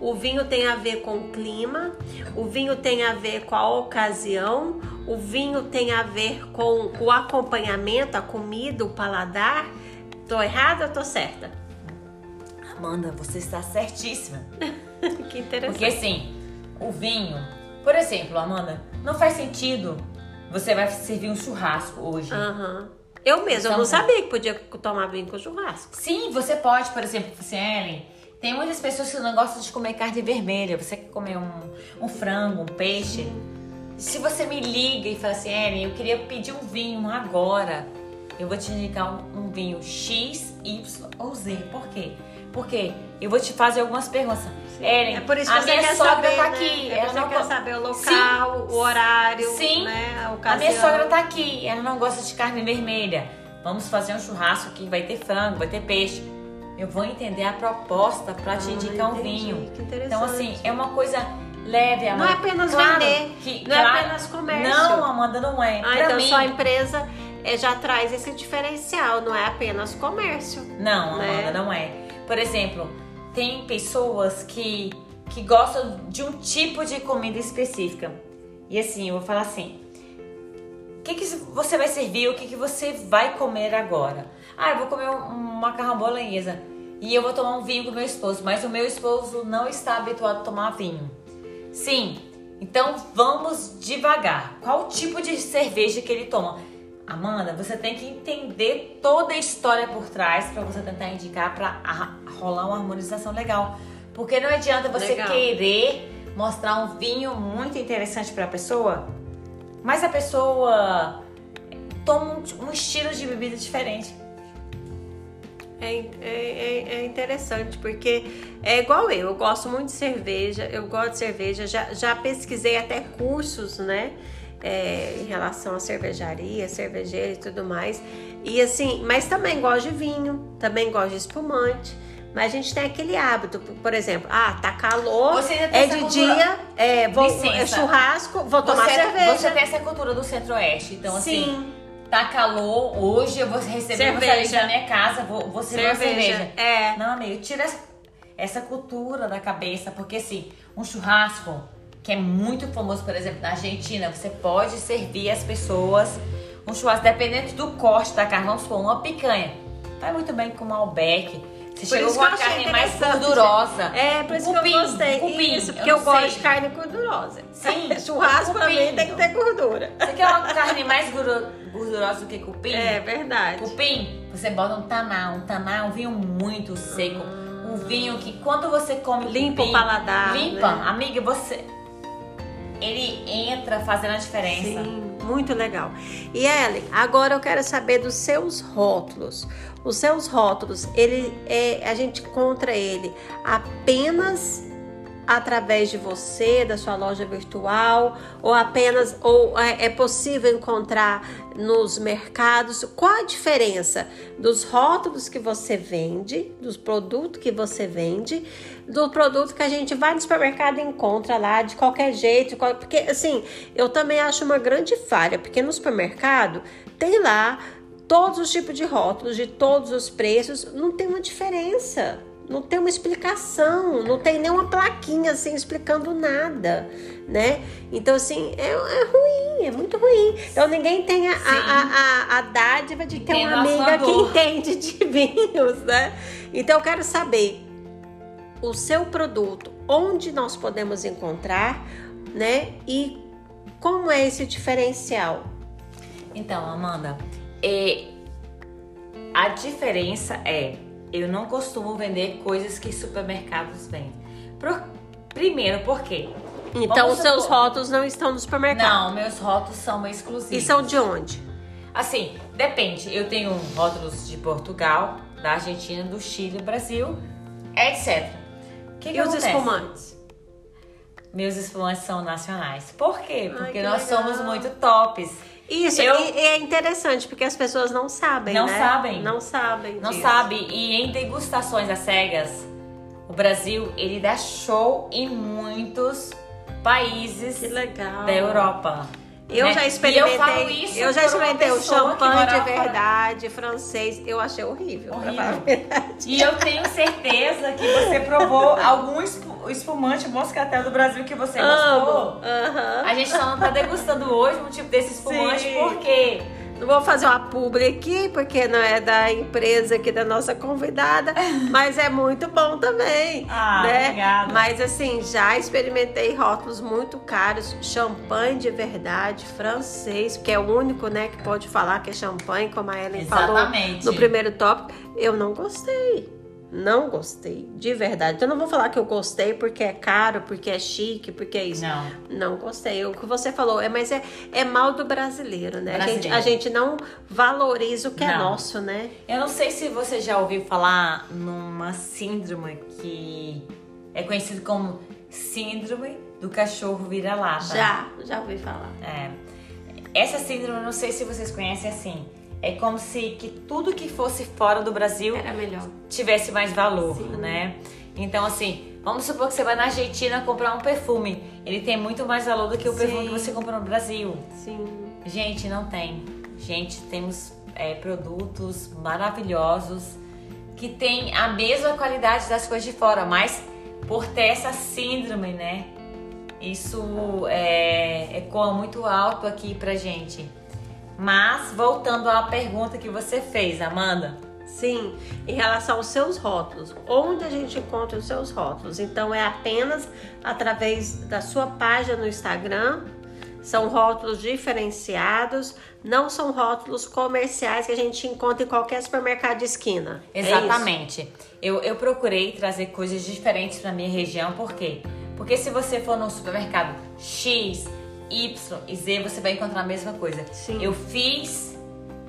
O vinho tem a ver com o clima, o vinho tem a ver com a ocasião, o vinho tem a ver com o acompanhamento, a comida, o paladar. Tô errada ou tô certa? Amanda, você está certíssima. que interessante. Porque assim, o vinho, por exemplo, Amanda, não faz sentido você vai servir um churrasco hoje. Aham. Eu mesma, eu não Então, sabia que podia tomar vinho com churrasco. Sim, você pode, por exemplo, assim, Ellen, tem muitas pessoas que não gostam de comer carne vermelha. Você quer comer um, um frango, um peixe. Se você me liga e fala assim, Ellen, eu queria pedir um vinho agora, eu vou te indicar um, um vinho X, Y ou Z. Por quê? Porque eu vou te fazer algumas perguntas. Ellen, É por isso que a você minha quer sogra saber, tá né? aqui. É ela não quer saber o local, Sim. o horário, Sim. né? A A minha sogra tá aqui, ela não gosta de carne vermelha. Vamos fazer um churrasco aqui, vai ter frango, vai ter peixe. Eu vou entender a proposta pra te Ah, indicar um vinho. que interessante. Então, assim, é uma coisa leve, Não Amanda. é apenas Claro vender, que- não é claro- apenas comércio. Não, Amanda, não é. Ah, pra então mim, sua empresa é, já traz esse diferencial, não é apenas comércio. Não, né? Amanda, não é. Por exemplo, tem pessoas que, que gostam de um tipo de comida específica. E assim, eu vou falar assim: o que, que você vai servir? O que, que você vai comer agora? Ah, eu vou comer um, um macarrão bolonhesa e eu vou tomar um vinho com meu esposo, mas o meu esposo não está habituado a tomar vinho. Sim, então vamos devagar. Qual tipo de cerveja que ele toma? Amanda, você tem que entender toda a história por trás para você tentar indicar para rolar uma harmonização legal. Porque não adianta você Legal. querer mostrar um vinho muito interessante para a pessoa, mas a pessoa toma um, um estilo de bebida diferente. É, é, é- é interessante, porque é igual eu, eu gosto muito de cerveja, eu gosto de cerveja, já, já pesquisei até cursos, né? É, em relação à cervejaria, cervejeira e tudo mais. E assim, mas também gosto de vinho, também gosto de espumante. Mas a gente tem aquele hábito, por exemplo, ah, tá calor, Você é de cultura- dia, é, vou, é churrasco, vou tomar você, cerveja. você tem essa cultura do centro-oeste, então assim, Sim, tá calor, hoje eu vou receber você Cerveja. aqui na minha casa, vou, vou servir uma cerveja. É. Não, amigo, tira essa, essa cultura da cabeça, porque assim, um churrasco, que é muito famoso, por exemplo, na Argentina, você pode servir as pessoas um churrasco, dependendo do corte da carne, vamos supor, uma picanha. Vai muito bem com uma Albeck. Você chegou com que a eu achei carne mais gordurosa. É, por isso Cupim, que eu gostei. cupim, isso, porque eu eu, gosto de carne gordurosa. Sim, Churrasco pra cupim. mim tem que ter gordura. Você quer uma carne mais gordu- gordurosa do que cupim? É verdade. Cupim, você bota um taná. Um taná é um vinho muito seco. Um vinho que quando você come Limpa cupim, o paladar, Limpa. né? Amiga, você... Ele entra fazendo a diferença. Sim, muito legal. E Ellen, agora eu quero saber dos seus rótulos. Os seus rótulos, ele é, a gente encontra ele apenas através de você, da sua loja virtual, ou apenas ou é, é possível encontrar nos mercados? Qual a diferença dos rótulos que você vende, dos produtos que você vende, do produto que a gente vai no supermercado e encontra lá de qualquer jeito? Porque assim, eu também acho uma grande falha, porque no supermercado tem lá todos os tipos de rótulos, de todos os preços, não tem uma diferença. Não tem uma explicação, não tem nenhuma plaquinha assim explicando nada, né? Então, assim, é, é ruim, é muito ruim. Então, ninguém tem a, a, a, a, dádiva de ter uma amiga que entende de vinhos, né? Então, eu quero saber o seu produto, onde nós podemos encontrar, né? E como é esse diferencial? Então, Amanda, é, a diferença é eu não costumo vender coisas que supermercados vendem. Por, primeiro, por quê? Então, os seus rótulos não estão no supermercado? Não, meus rótulos são exclusivos. E são de onde? Assim, depende. Eu tenho rótulos de Portugal, da Argentina, do Chile, do Brasil, etc. Que que e acontece? os espumantes? Meus espumantes são nacionais. Por quê? Porque Ai, nós legal. somos muito tops. Isso, eu, e, é interessante, porque as pessoas não sabem, Não né? sabem. Não sabem Não sabem. E em degustações às cegas, o Brasil, ele dá show em muitos países da Europa. Eu né? já experimentei. Eu, eu, já experimentei o champanhe de verdade, francês. Eu achei horrível, horrível. E eu tenho certeza que você provou algum espumante moscatel do Brasil que você gostou. Uhum. A gente só não tá degustando hoje um tipo desse espumante Sim. porque não vou fazer uma publi aqui, porque não é da empresa aqui da nossa convidada, mas é muito bom também. Ah, né? obrigada. Mas assim, já experimentei rótulos muito caros, champanhe de verdade, francês, que é o único, né, que pode falar que é champanhe, como a Ellen Exatamente. falou no primeiro tópico. Eu não gostei. Não gostei, de verdade. Então, eu não vou falar que eu gostei porque é caro, porque é chique, porque é isso. Não. Não gostei. O que você falou, é, mas é, é mal do brasileiro, né? Brasileiro. A, gente, a gente não valoriza o que é não. é nosso, né? Eu não sei se você já ouviu falar numa síndrome que é conhecido como síndrome do cachorro vira-lata. Já, já ouvi falar. É. Essa síndrome, não sei se vocês conhecem assim é como se que tudo que fosse fora do Brasil era melhor. tivesse mais valor, Sim. né? Então, assim, vamos supor que você vai na Argentina comprar um perfume. Ele tem muito mais valor do que o Sim. perfume que você compra no Brasil. Sim. Gente, não tem. Gente, temos é, produtos maravilhosos que têm a mesma qualidade das coisas de fora, mas por ter essa síndrome, né? Isso é, ecoa muito alto aqui pra gente. Mas, voltando à pergunta que você fez, Amanda. Sim, em relação aos seus rótulos. Onde a gente encontra os seus rótulos? Então, é apenas através da sua página no Instagram. São rótulos diferenciados, não são rótulos comerciais que a gente encontra em qualquer supermercado de esquina. É Exatamente. É eu, eu procurei trazer coisas diferentes para minha região, por quê? Porque se você for no supermercado X, Y e Z você vai encontrar a mesma coisa. Sim. Eu fiz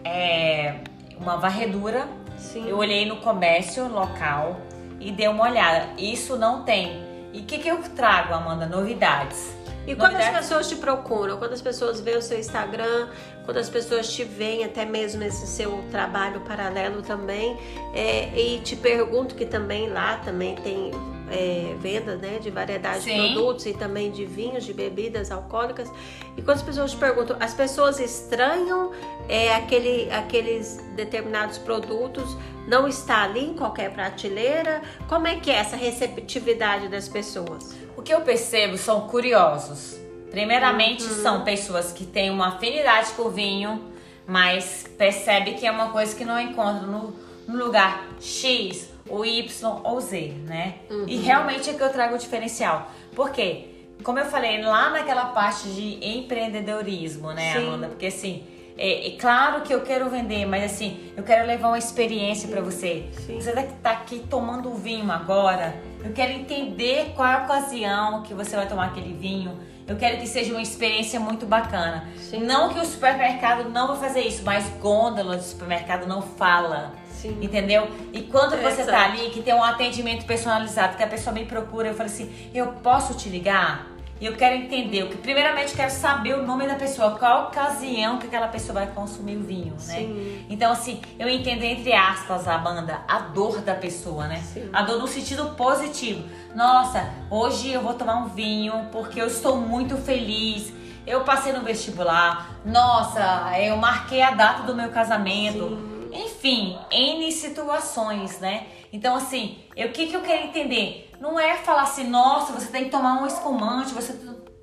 é, uma varredura, Sim. eu olhei no comércio local e dei uma olhada. Isso não tem. E o que, que eu trago, Amanda? Novidades. E quando as pessoas te procuram, quando as pessoas veem o seu Instagram, quando as pessoas te veem, até mesmo esse seu trabalho paralelo também, é, e te pergunto que também lá também tem é, venda né, de variedade Sim. de produtos e também de vinhos, de bebidas alcoólicas. E quando as pessoas te perguntam, as pessoas estranham é, aquele, aqueles determinados produtos, não está ali em qualquer prateleira? Como é que é essa receptividade das pessoas? O que eu percebo são curiosos. Primeiramente, uhum. são pessoas que têm uma afinidade com o vinho, mas percebe que é uma coisa que não encontra no, no lugar X o Y ou Z, né? Uhum. E realmente é que eu trago o diferencial. Por quê? Como eu falei, lá naquela parte de empreendedorismo, né, Sim. Amanda? Porque assim, é, é, claro que eu quero vender, mas assim, eu quero levar uma experiência para você. Sim. Você tá aqui tomando vinho agora, eu quero entender qual é a ocasião que você vai tomar aquele vinho. Eu quero que seja uma experiência muito bacana. Sim. Não que o supermercado não vai fazer isso, mas gôndola de supermercado não fala. Sim. Entendeu? E quando você tá ali, que tem um atendimento personalizado, que a pessoa me procura, eu falo assim, eu posso te ligar? E eu quero entender, o que primeiramente eu quero saber o nome da pessoa, qual ocasião que aquela pessoa vai consumir o vinho, né? Sim. Então, assim, eu entendo entre aspas, Amanda, a dor da pessoa, né? Sim. A dor no sentido positivo. Nossa, hoje eu vou tomar um vinho porque eu estou muito feliz. Eu passei no vestibular. Nossa, eu marquei a data do meu casamento. Sim. Enfim, N situações, né? Então, assim, o que, que eu quero entender? Não é falar assim, nossa, você tem que tomar um espumante, você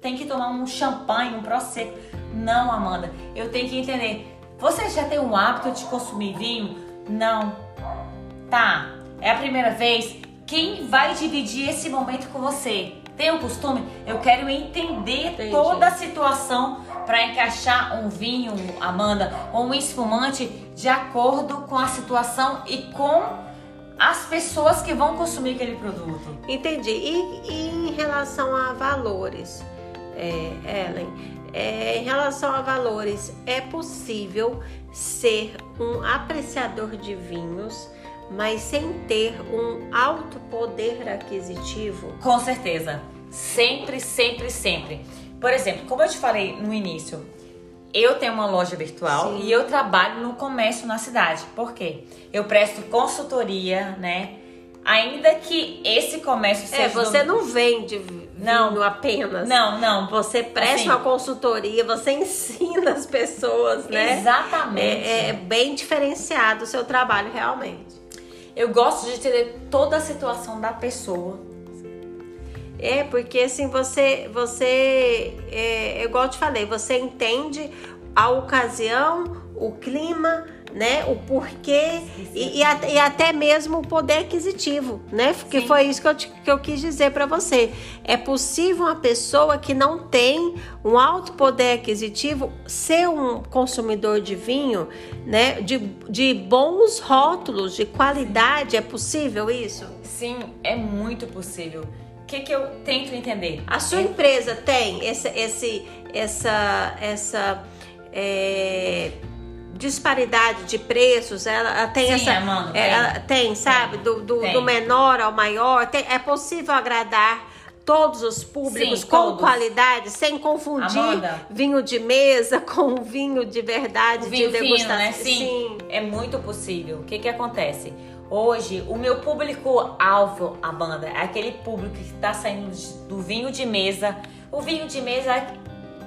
tem que tomar um champanhe, um prosecco. Não, Amanda, eu tenho que entender. Você já tem um hábito de consumir vinho? Não. Tá. É a primeira vez? Quem vai dividir esse momento com você? Tem o costume? Eu quero entender Entendi. toda a situação para encaixar um vinho, Amanda, ou um espumante de acordo com a situação e com as pessoas que vão consumir aquele produto. Entendi. E, e em relação a valores, é, Ellen, é, em relação a valores, é possível ser um apreciador de vinhos, mas sem ter um alto poder aquisitivo? Com certeza. Sempre, sempre, sempre. Por exemplo, como eu te falei no início, eu tenho uma loja virtual Sim. e eu trabalho no comércio na cidade. Por quê? Eu presto consultoria, né? Ainda que esse comércio é, seja. É, você do... não vende não apenas. Não, não. Você presta assim, uma consultoria, você ensina as pessoas, né? Exatamente. É, é bem diferenciado o seu trabalho, realmente. Eu gosto de entender toda a situação da pessoa. É, porque assim, você, você é, igual eu te falei, você entende a ocasião, o clima, né? O porquê e, e, e, até mesmo o poder aquisitivo, né? Porque Sim. foi isso que eu, te, que eu quis dizer para você. É possível uma pessoa que não tem um alto poder aquisitivo ser um consumidor de vinho, né? De, de bons rótulos, de qualidade. É possível isso? Sim, é muito possível. O que, que eu tento entender? A sua é... empresa tem esse, esse, essa, essa é, disparidade de preços, ela, tem Sim, essa. Amanda, ela tem, sabe? Tem, do, do, tem. do, menor ao maior. É possível agradar todos os públicos Sim, com todos. qualidade, sem confundir Amanda, vinho de mesa com vinho de verdade, vinho de degustação. Fino, né? Sim, Sim, é muito possível. O que que acontece? Hoje, o meu público-alvo, a banda, é aquele público que está saindo do vinho de mesa. O vinho de mesa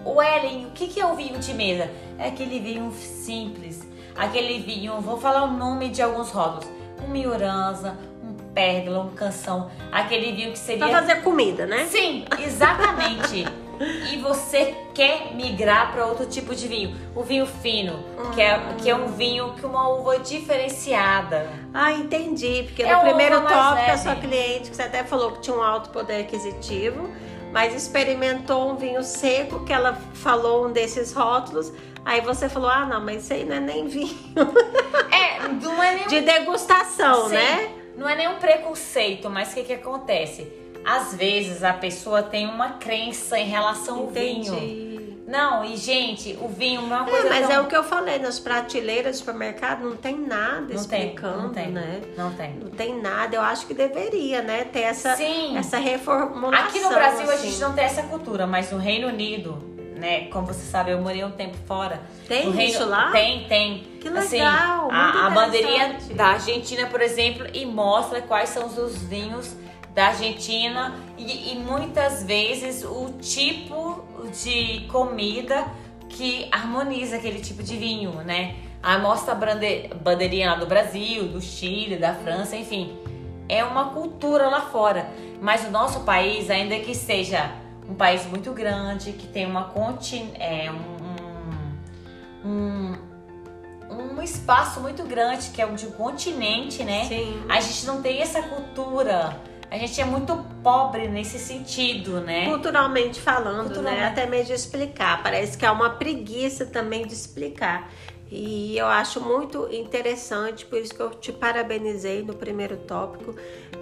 o Ellen, o que, que é o vinho de mesa? É aquele vinho simples, aquele vinho, vou falar o nome de alguns rótulos, um Mioranza, um Pérgola, um Canção, aquele vinho que seria... Pra fazer comida, né? Sim, exatamente. e você quer migrar para outro tipo de vinho, o vinho fino, que, é, que é um vinho que uma uva diferenciada. Ah, entendi. Porque é no primeiro tópico a sua cliente, que você até falou que tinha um alto poder aquisitivo, mas experimentou um vinho seco que ela falou um desses rótulos. Aí você falou: ah, não, mas isso aí não é nem vinho. É, não é nem. De degustação, Sim, né? Não é nenhum preconceito, mas o que, que acontece? Às vezes a pessoa tem uma crença em relação Entendi. ao vinho. Não, e gente, o vinho é uma é, coisa. É, mas tão... é o que eu falei, nas prateleiras do supermercado não tem nada não explicando, tem, não tem, né? Não tem. Não tem nada. Eu acho que deveria, né? Ter essa, Sim. essa reformulação. Aqui no Brasil assim. a gente não tem essa cultura, mas no Reino Unido, né? Como você sabe, eu morei um tempo fora. Tem no isso lá? Tem, tem. Que assim, legal. Assim, a, a bandeirinha da Argentina, por exemplo, e mostra quais são os vinhos da Argentina e, e muitas vezes o tipo de comida que harmoniza aquele tipo de vinho, né? Aí mostra a bandeirinha lá do Brasil, do Chile, da França, enfim. É uma cultura lá fora. Mas o nosso país, ainda que seja um país muito grande, que tem uma é, um, um, um, espaço muito grande, que é um de um continente, né? Sim. A gente não tem essa cultura a gente é muito pobre nesse sentido, né? Culturalmente falando, né? Culturalmente. né? Até mesmo de explicar. Parece que há uma preguiça também de explicar. E eu acho muito interessante, por isso que eu te parabenizei no primeiro tópico,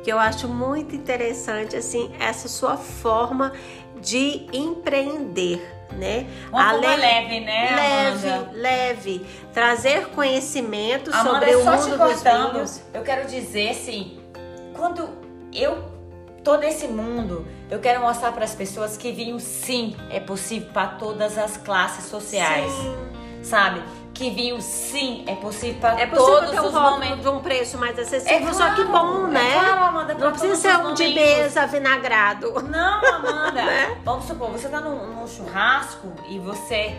que eu acho muito interessante assim essa sua forma de empreender, né? Uma forma leve, né? Leve, Amanda? leve, trazer conhecimento Amanda, sobre o só mundo te cortando, dos vinhos. Eu quero dizer assim, quando eu tô nesse mundo, eu quero mostrar para as pessoas que vinho sim é possível para todas as classes sociais, Sim. sabe? Que vinho sim é possível para É possível todos ter um os momentos. de um preço mais acessível, É só que claro, bom, é né? claro, Amanda, Não precisa ser um de mesa vinagrado. Não, Amanda. Né? Vamos supor, você tá num, num churrasco e você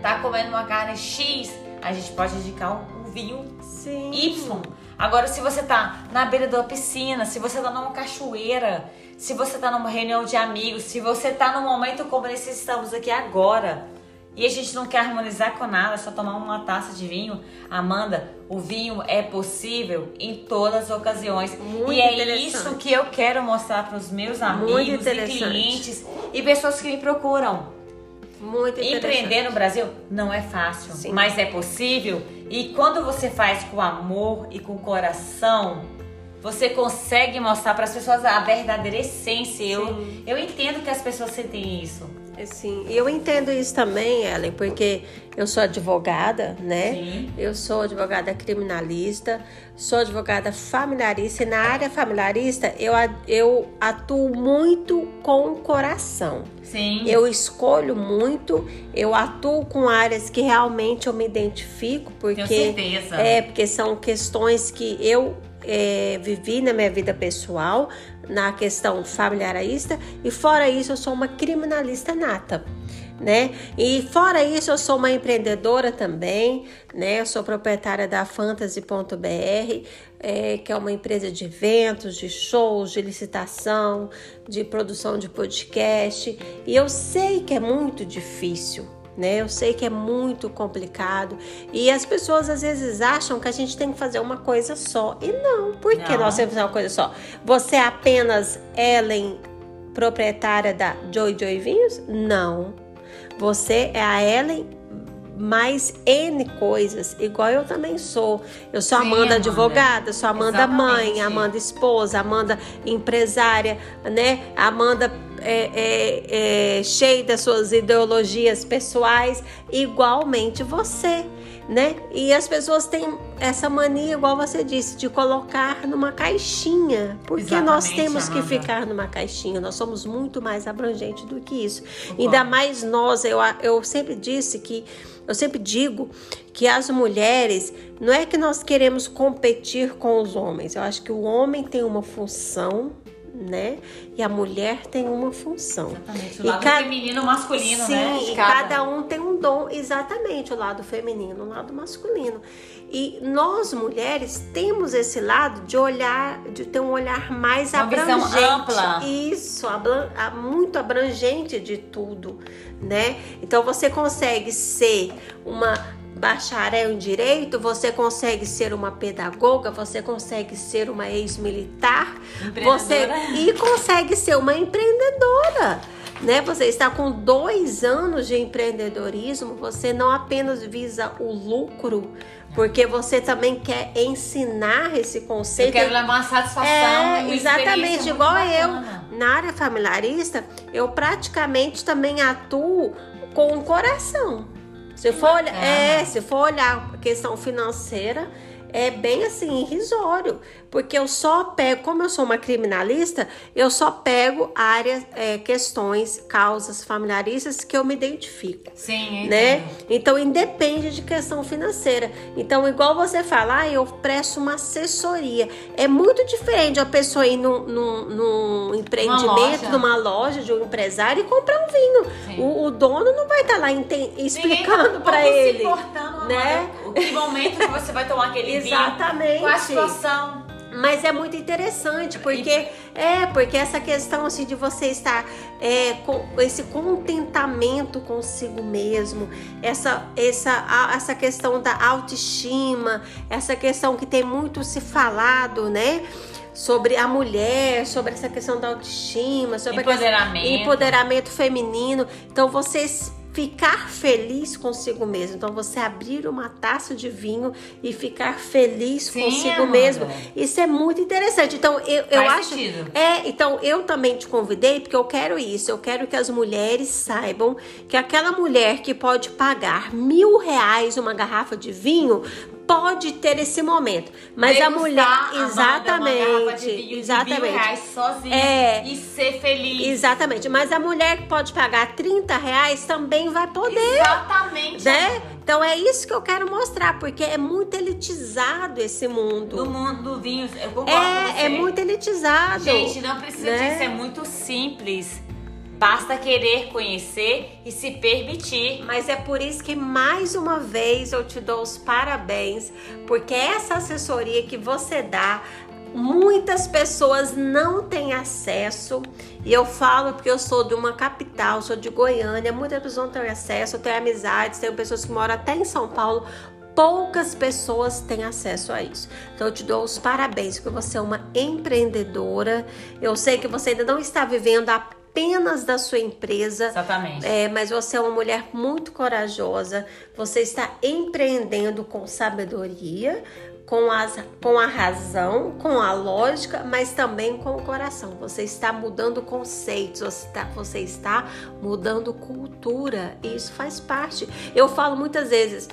tá comendo uma carne X, a gente pode indicar um, um vinho Sim. Y. Agora, se você tá na beira da piscina, se você tá numa cachoeira, se você tá numa reunião de amigos, se você tá num momento como esse estamos aqui agora, e a gente não quer harmonizar com nada, só tomar uma taça de vinho, Amanda, o vinho é possível em todas as ocasiões. Muito e é isso que eu quero mostrar para os meus amigos e clientes e pessoas que me procuram. Muito interessante. Empreender no Brasil não é fácil, Sim. mas é possível. E quando você faz com amor e com coração, você consegue mostrar para as pessoas a verdadeira essência. Eu, eu entendo que as pessoas sentem isso. Sim, eu entendo isso também, Ellen, porque eu sou advogada, né? Sim. Eu sou advogada criminalista, sou advogada familiarista e na área familiarista eu, eu atuo muito com o coração. Sim. Eu escolho muito, eu atuo com áreas que realmente eu me identifico, porque Tenho certeza. é porque são questões que eu é, vivi na minha vida pessoal, na questão familiarista, e fora isso eu sou uma criminalista nata. Né? E fora isso, eu sou uma empreendedora também, né? Eu sou proprietária da Fantasy.br, é, que é uma empresa de eventos, de shows, de licitação, de produção de podcast. E eu sei que é muito difícil, né? Eu sei que é muito complicado e as pessoas às vezes acham que a gente tem que fazer uma coisa só. E não, por que Não. nós temos que fazer uma coisa só? Você é apenas Ellen, proprietária da Joy Joy Vinhos? Não. Você é a Ellen mais N coisas, igual eu também sou. Eu sou Sim, Amanda Amanda. advogada, sou Amanda mãe, Exatamente. Amanda esposa, Amanda empresária, né? Amanda é, é, é, cheia das suas ideologias pessoais, igualmente você, né? E as pessoas têm essa mania, igual você disse, de colocar numa caixinha, porque nós Exatamente, temos que Amanda. ficar numa caixinha. Nós somos muito mais abrangentes do que isso. Ainda mais nós, eu, eu sempre disse que eu sempre digo que as mulheres não é que nós queremos competir com os homens. Eu acho que o homem tem uma função, né? E a mulher tem uma função. Exatamente. O E lado cada- feminino e masculino, Sim, né? E cada um tem um dom, exatamente, o lado feminino, o lado masculino. E nós mulheres temos esse lado de olhar, de ter um olhar mais Uma visão abrangente. ampla. Isso, muito abrangente de tudo, né? Então você consegue ser uma bacharel em direito, você consegue ser uma pedagoga, você consegue ser uma ex-militar, você e consegue ser uma empreendedora. Né? Você está com dois anos de empreendedorismo, você não apenas visa o lucro, porque você também quer ensinar esse Eu conceito. quero levar uma satisfação. É, exatamente, igual eu. Na área familiarista, eu praticamente também atuo com o coração. Se for, olhar, bacana. é, se for olhar a questão financeira, é bem assim, irrisório. Porque eu só pego, como eu sou uma criminalista, eu só pego áreas, é, questões, causas familiaristas que eu me identifico Sim, né? entendo. Então independe de questão financeira. Então, igual você fala, ah, eu presto uma assessoria. É muito diferente a pessoa ir num, num, num empreendimento, loja. numa loja de um empresário e comprar um vinho. O, o dono não vai estar lá enten- Ninguém explicando tá para ele. Se importando, né? O que momento que você vai tomar aquele vinho? Exatamente. Qual a situação? Mas é muito interessante, porque é porque essa questão assim de você estar é, com esse contentamento consigo mesmo, essa, essa, a- essa questão da autoestima, essa questão que tem muito se falado, né? Sobre a mulher, sobre essa questão da autoestima, sobre a questão- Empoderamento. empoderamento feminino. Então vocês ficar feliz consigo mesmo. Então, você abrir uma taça de vinho e ficar feliz Sim, consigo Amanda. mesmo. Isso é muito interessante. Então, eu, eu acho. Sentido. É, então eu também te convidei porque eu quero isso. Eu quero que as mulheres saibam que aquela mulher que pode pagar mil reais uma garrafa de vinho pode ter esse momento. Mas Degustar, a mulher, exatamente, vinho, exatamente, sozinha é, e ser feliz. Exatamente. Mas a mulher que pode pagar 30 reais também vai poder. Exatamente. Né? Então é isso que eu quero mostrar, porque é muito elitizado esse mundo. Do mundo do vinho, eu concordo é, é muito elitizado. Gente, não precisa né? disso, é muito simples. Basta querer conhecer e se permitir. Mas é por isso que mais uma vez eu te dou os parabéns, porque essa assessoria que você dá muitas pessoas não têm acesso. E eu falo porque eu sou de uma capital, sou de Goiânia, muitas pessoas não têm acesso. Eu tenho amizades, tenho pessoas que moram até em São Paulo. Poucas pessoas têm acesso a isso. Então eu te dou os parabéns, porque você é uma empreendedora. Eu sei que você ainda não está vivendo a apenas da sua empresa. Exatamente. É, mas você é uma mulher muito corajosa, você está empreendendo com sabedoria, com, as, com a razão, com a lógica, mas também com o coração. Você está mudando conceitos, você está, você está mudando cultura, e isso faz parte. Eu falo muitas vezes: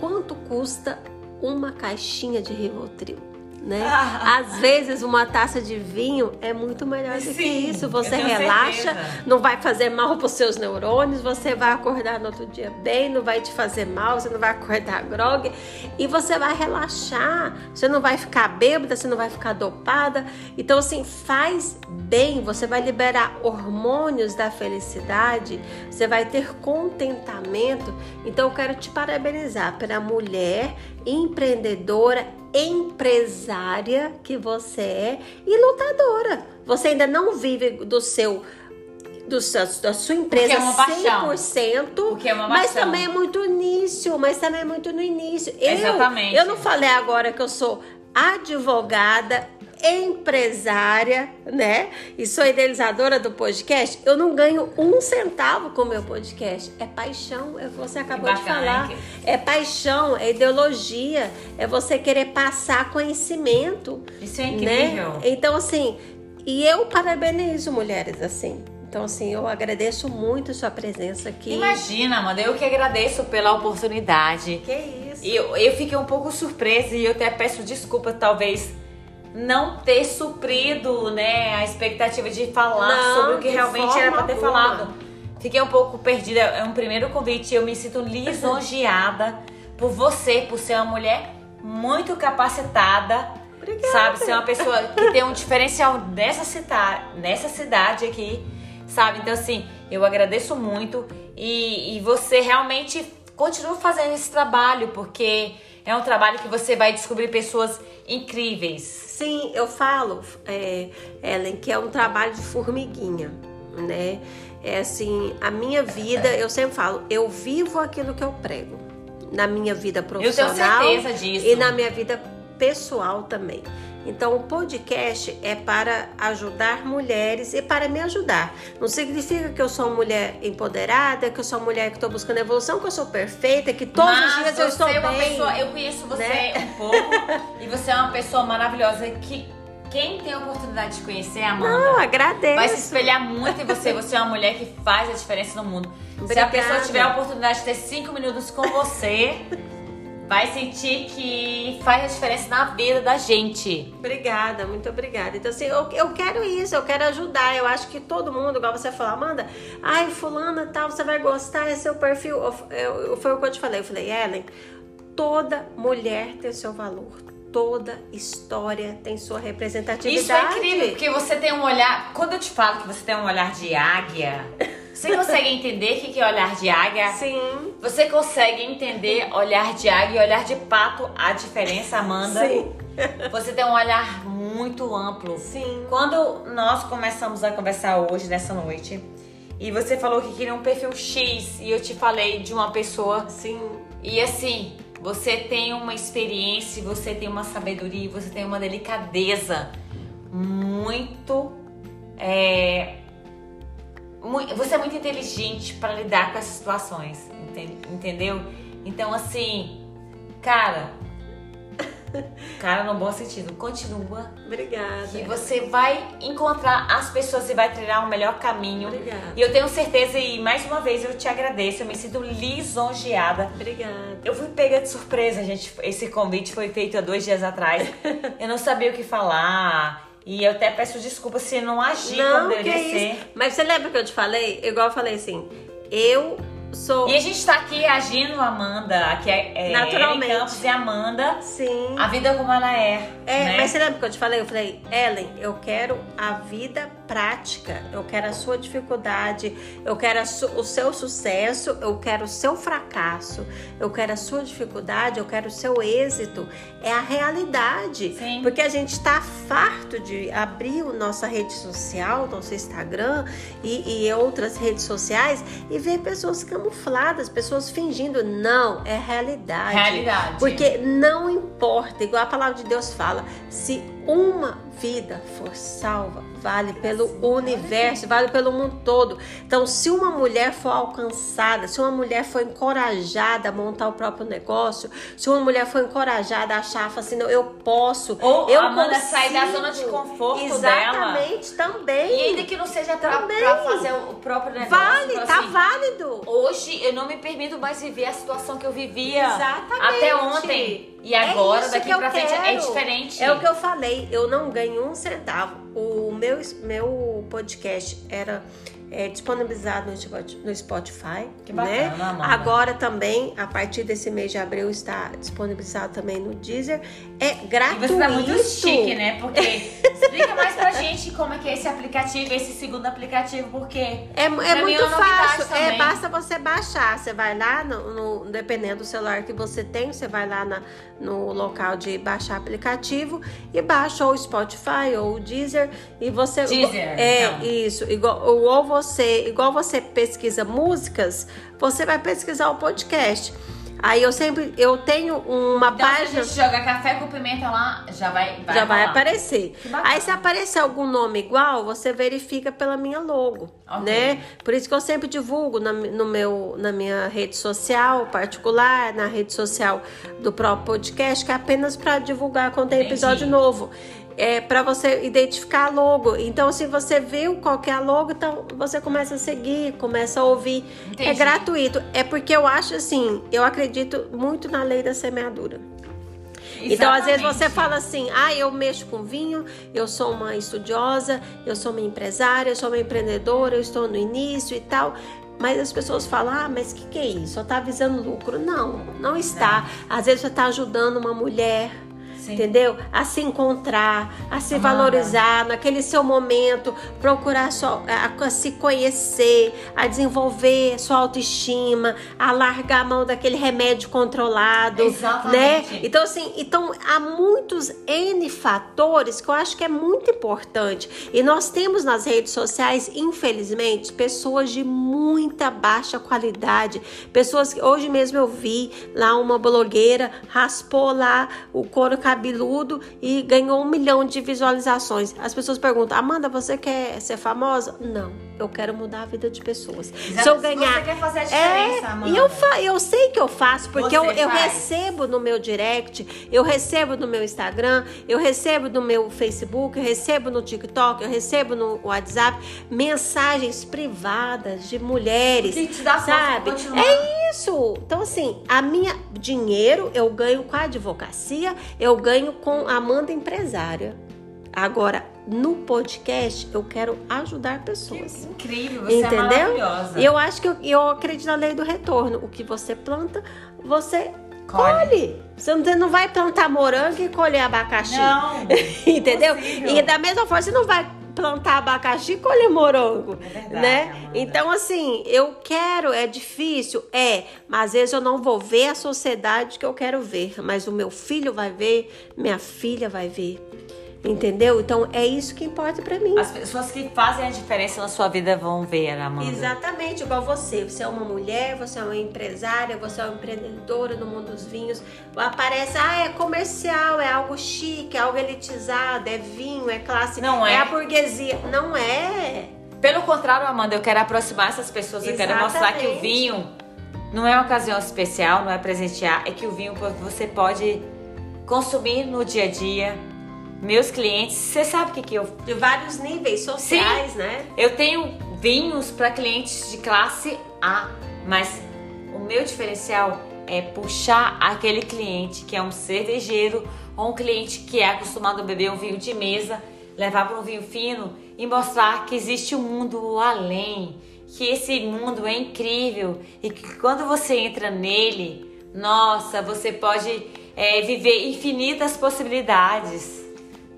quanto custa uma caixinha de Rivotril? Né? Às vezes uma taça de vinho é muito melhor do Sim, que isso. Você relaxa, certeza. não vai fazer mal para os seus neurônios, você vai acordar no outro dia bem, não vai te fazer mal, você não vai acordar grog e você vai relaxar. Você não vai ficar bêbada, você não vai ficar dopada. Então assim, faz bem, você vai liberar hormônios da felicidade, você vai ter contentamento. Então eu quero te parabenizar pela mulher empreendedora empresária que você é e lutadora. Você ainda não vive do seu do, da sua empresa é 100%, Porque é uma mas também é muito início, mas também é muito no início. Exatamente. Eu, eu não falei agora que eu sou advogada empresária, né? E sou idealizadora do podcast, eu não ganho um centavo com o meu podcast. É paixão, é você acabou bacana, de falar. É paixão, é ideologia, é você querer passar conhecimento. Isso é incrível. Né? Então, assim, e eu parabenizo mulheres assim. Então, assim, eu agradeço muito sua presença aqui. Imagina, Amanda, eu que agradeço pela oportunidade. Que isso. E eu, eu fiquei um pouco surpresa e eu até peço desculpa, talvez não ter suprido, né, a expectativa de falar não, sobre o que realmente era para ter alguma. falado. Fiquei um pouco perdida. É um primeiro convite. Eu me sinto lisonjeada por você, por ser uma mulher muito capacitada. Obrigada. Sabe, ser uma pessoa que tem um diferencial nessa cidade, nessa cidade aqui, sabe? Então, assim, eu agradeço muito e, e você realmente continua fazendo esse trabalho, porque é um trabalho que você vai descobrir pessoas incríveis, Sim, eu falo, é, Ellen, que é um trabalho de formiguinha, né? É assim, a minha vida, eu sempre falo, eu vivo aquilo que eu prego. Na minha vida profissional. Eu tenho certeza disso. E na minha vida pessoal também. Então, o podcast é para ajudar mulheres e para me ajudar. Não significa que eu sou uma mulher empoderada, que eu sou uma mulher que estou buscando evolução, que eu sou perfeita, que todos Mas os dias eu estou é uma bem. Pessoa, eu conheço você né? um pouco e você é uma pessoa maravilhosa que quem tem a oportunidade de conhecer a Amanda Não, agradeço. vai se espelhar muito em você. Você é uma mulher que faz a diferença no mundo. Obrigada. Se a pessoa tiver a oportunidade de ter cinco minutos com você, vai sentir que faz a diferença na vida da gente. Obrigada, muito obrigada. Então, assim, eu, eu quero isso, eu quero ajudar. Eu acho que todo mundo, igual você falou, Amanda, ai, fulana tal, você vai gostar, é seu perfil. Eu, eu, foi o que eu te falei. Eu falei, Ellen, toda mulher tem seu valor. Toda história tem sua representatividade. Isso é incrível, porque você tem um olhar. Quando eu te falo que você tem um olhar de águia, você consegue entender o que é olhar de águia? Sim. Você consegue entender olhar de águia e olhar de pato, a diferença, Amanda? Sim. Você tem um olhar muito amplo. Sim. Quando nós começamos a conversar hoje, nessa noite, e você falou que queria um perfil X, e eu te falei de uma pessoa. Sim. E assim, você tem uma experiência, você tem uma sabedoria, você tem uma delicadeza muito. É, você é muito inteligente para lidar com essas situações, entendeu? Então, assim, cara, cara, no bom sentido, continua. Obrigada. E você vai encontrar as pessoas e vai trilhar o melhor caminho. Obrigada. E eu tenho certeza, e mais uma vez eu te agradeço, eu me sinto lisonjeada. Obrigada. Eu fui pega de surpresa, gente. Esse convite foi feito há dois dias atrás. eu não sabia o que falar. E eu até peço desculpa se não agi não, como deveria ser. Isso? Mas você lembra que eu te falei? Igual eu falei assim, eu sou. E a gente tá aqui agindo, Amanda, que é, é Naturalmente. Campos e Amanda. Sim. A vida como ela é. É, né? mas você lembra que eu te falei? Eu falei, Ellen, eu quero a vida prática, eu quero a sua dificuldade, eu quero o seu sucesso, eu quero o seu fracasso, eu quero a sua dificuldade, eu quero o seu êxito. É a realidade. Sim. Porque a gente tá farto de abrir nossa rede social, nosso Instagram e, e outras redes sociais e ver pessoas camufladas, pessoas fingindo. Não, é realidade. Realidade. Porque não importa, igual a palavra de Deus fala, se uma vida for salva, vale pelo universo, vale pelo mundo todo. Então, se uma mulher for alcançada, se uma mulher for encorajada a montar o próprio negócio, se uma mulher for encorajada a achar assim, não, eu posso, Ou eu Amanda consigo. sair da zona de conforto Exatamente, dela. também. E ainda que não seja pra, Também. pra fazer o próprio negócio. Vale, tipo tá assim, válido. Hoje eu não me permito mais viver a situação que eu vivia Exatamente. até ontem. E agora, É daqui pra frente, é quero. diferente. É o que eu falei, eu não ganho um centavo. O meu, meu podcast era é, disponibilizado no Spot- no Spotify. Que né? bacana, Amanda. Agora também, a partir desse mês de abril, está disponibilizado também no Deezer. É E gratuito. você tá muito chique, né? Porque explica mais pra gente como é que é esse aplicativo, esse segundo aplicativo, porque É, é muito é fácil. É, basta você baixar. Você vai lá, no, no- dependendo do celular que você tem, você vai lá na- no local de baixar aplicativo e baixa ou o Spotify ou o Deezer e você. Deezer, É então. isso. Igual, ou ou você, igual você pesquisa músicas, você vai pesquisar o podcast. Aí eu sempre, eu tenho uma então se a página. gente joga café com pimenta lá, já vai, vai já vai aparecer. Aí se aparecer algum nome igual, você verifica pela minha logo, Ok. né? Por isso que eu sempre divulgo na, no meu, na minha rede social particular, na rede social do próprio podcast, que é apenas para divulgar quando tem Entendi. episódio novo. É para você identificar a logo. Então, se você viu qual que é a logo, então você começa a seguir, começa a ouvir. É Entendi. gratuito. É porque eu acho assim, eu acredito muito na lei da semeadura. Então, às vezes você Exatamente. fala assim: ah, eu mexo com vinho, eu sou uma estudiosa, eu sou uma empresária, eu sou uma empreendedora, eu estou no início e tal. Mas as pessoas falam: ah, mas o que, que é isso? Só está visando lucro. Não, não está. Às vezes você está ajudando uma mulher. Sim. Entendeu? A se encontrar, a se Amanda. valorizar naquele seu momento, procurar só, a, a se conhecer, a desenvolver sua autoestima, a largar a mão daquele remédio controlado, Exatamente. né? Então, assim, então há muitos N fatores que eu acho que é muito importante. E nós temos nas redes sociais, infelizmente, pessoas de muita baixa qualidade. Pessoas que hoje mesmo eu vi lá uma blogueira raspou lá o couro cabeludo e ganhou um milhão de visualizações. As pessoas perguntam, Amanda, você quer ser famosa? Não, eu quero mudar a vida de pessoas. Se eu ganhar. Você quer fazer a diferença, É, Amanda. e eu, fa eu sei que eu faço, porque eu, eu recebo no meu direct, eu recebo no meu Instagram, eu recebo no meu Facebook, eu recebo no TikTok, eu recebo no WhatsApp mensagens privadas de mulheres. Que te dá sabe? É isso. Então, assim, a minha dinheiro eu ganho com a advocacia, eu ganho com a Amanda empresária. Agora, no podcast, eu quero ajudar pessoas. Incrível, você é Entendeu? maravilhosa. E eu acho que eu, eu acredito na lei do retorno. O que você planta, você Colhe. colhe. Você não, você não vai plantar morango e colher abacaxi. Não. Entendeu? impossível. E da mesma forma, você não vai plantar abacaxi e colher morango. É verdade, né? Amanda. Então, assim, eu quero, é difícil? É, mas às vezes eu não vou ver a sociedade que eu quero ver, mas o meu filho vai ver, minha filha vai ver. Entendeu? Então é isso que importa pra mim. As pessoas que fazem a diferença na sua vida vão ver, Amanda. Exatamente, igual você. Você é uma mulher, você é uma empresária, você é uma empreendedora no mundo dos vinhos. Aparece, ah, é comercial, é algo chique, é algo elitizado, é vinho, é classe. Não é. É a burguesia. Não é. Pelo contrário, Amanda, eu quero aproximar essas pessoas, Exatamente. eu quero mostrar que o vinho não é uma ocasião especial, não é presentear, é que o vinho você pode consumir no dia a dia. Meus clientes, você sabe o que, que eu. De vários níveis sociais, Sim, né? Eu tenho vinhos para clientes de classe A, mas o meu diferencial é puxar aquele cliente que é um cervejeiro ou um cliente que é acostumado a beber um vinho de mesa, levar para um vinho fino e mostrar que existe um mundo além, que esse mundo é incrível e que quando você entra nele, nossa, você pode é, viver infinitas possibilidades.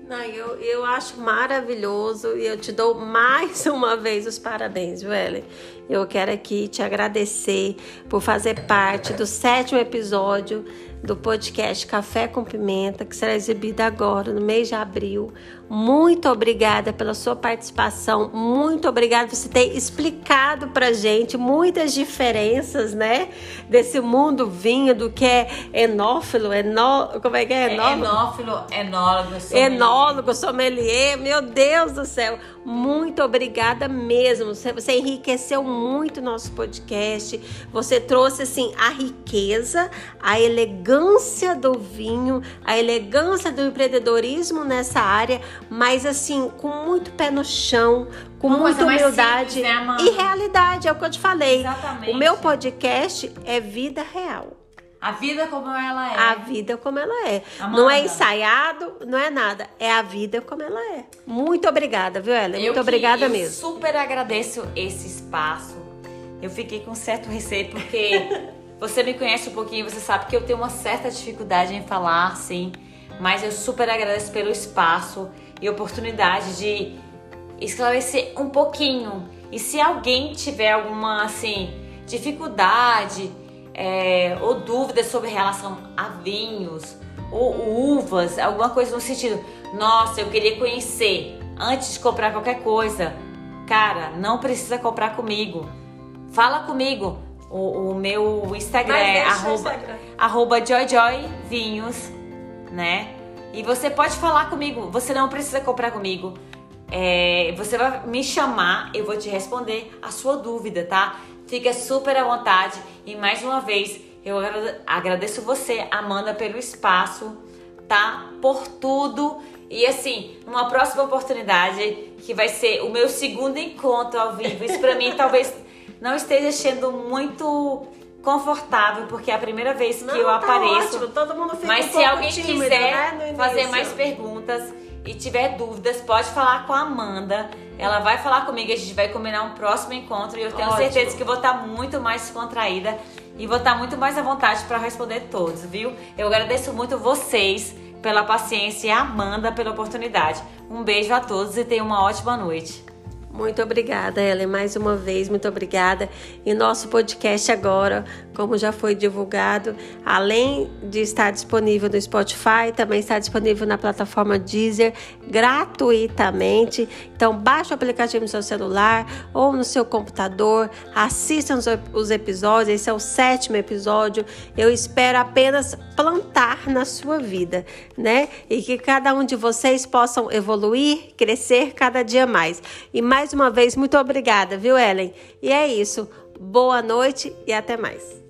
Não, eu, eu acho maravilhoso e eu te dou mais uma vez os parabéns, viu, Ellen? Eu quero aqui te agradecer por fazer parte do sétimo episódio do podcast Café com Pimenta, que será exibido agora no mês de abril. Muito obrigada pela sua participação, muito obrigada por você ter explicado pra gente muitas diferenças, né, desse mundo vinho, do que é enófilo, enó, como é que é? Enólogo, é enófilo, enólogo, sommelier. Enólogo, sommelier, meu Deus do céu, muito obrigada mesmo, você, você enriqueceu muito o nosso podcast, você trouxe, assim, a riqueza, a elegância do vinho, a elegância do empreendedorismo nessa área, mas assim, com muito pé no chão, com Uma muita humildade simples, né, e realidade, é o que eu te falei. Exatamente. O meu podcast é vida real. A vida como ela é. A vida como ela é. Amanda. Não é ensaiado, não é nada. É a vida como ela é. Muito obrigada, viu, Ellen? Muito obrigada eu mesmo. super agradeço esse espaço. Eu fiquei com certo receio, porque você me conhece um pouquinho, você sabe que eu tenho uma certa dificuldade em falar, sim. Mas eu super agradeço pelo espaço e oportunidade de esclarecer um pouquinho. E se alguém tiver alguma assim dificuldade é, ou dúvida sobre relação a vinhos ou uvas, alguma coisa no sentido, nossa, eu queria conhecer antes de comprar qualquer coisa. Cara, não precisa comprar comigo. Fala comigo. O, o meu Instagram é arroba, Instagram. arroba joyjoyvinhos, né? E você pode falar comigo, você não precisa comprar comigo. É, você vai me chamar, eu vou te responder a sua dúvida, tá? Fica super à vontade. E mais uma vez, eu agradeço você, Amanda, pelo espaço, tá? Por tudo. E assim, uma próxima oportunidade, que vai ser o meu segundo encontro ao vivo. Isso pra mim talvez não esteja sendo muito confortável, porque é a primeira vez que Não, eu tá apareço. Ótimo, todo mundo fica Mas um se alguém tímido, quiser né, fazer mais perguntas e tiver dúvidas, pode falar com a Amanda. Ela vai falar comigo, a gente vai combinar um próximo encontro e eu tenho Ótimo. certeza que vou estar muito mais contraída e vou estar muito mais à vontade para responder todos, viu? Eu agradeço muito vocês pela paciência e a Amanda pela oportunidade. Um beijo a todos e tenham uma ótima noite. Muito obrigada, Ellen, mais uma vez, muito obrigada. E nosso podcast agora, como já foi divulgado, além de estar disponível no Spotify, também está disponível na plataforma Deezer gratuitamente. Então, baixe o aplicativo no seu celular ou no seu computador, assistam os episódios. Esse é o sétimo episódio. Eu espero apenas plantar na sua vida, né? E que cada um de vocês possam evoluir, crescer cada dia mais. E mais uma vez, muito obrigada, viu, Ellen? E é isso. Boa noite e até mais.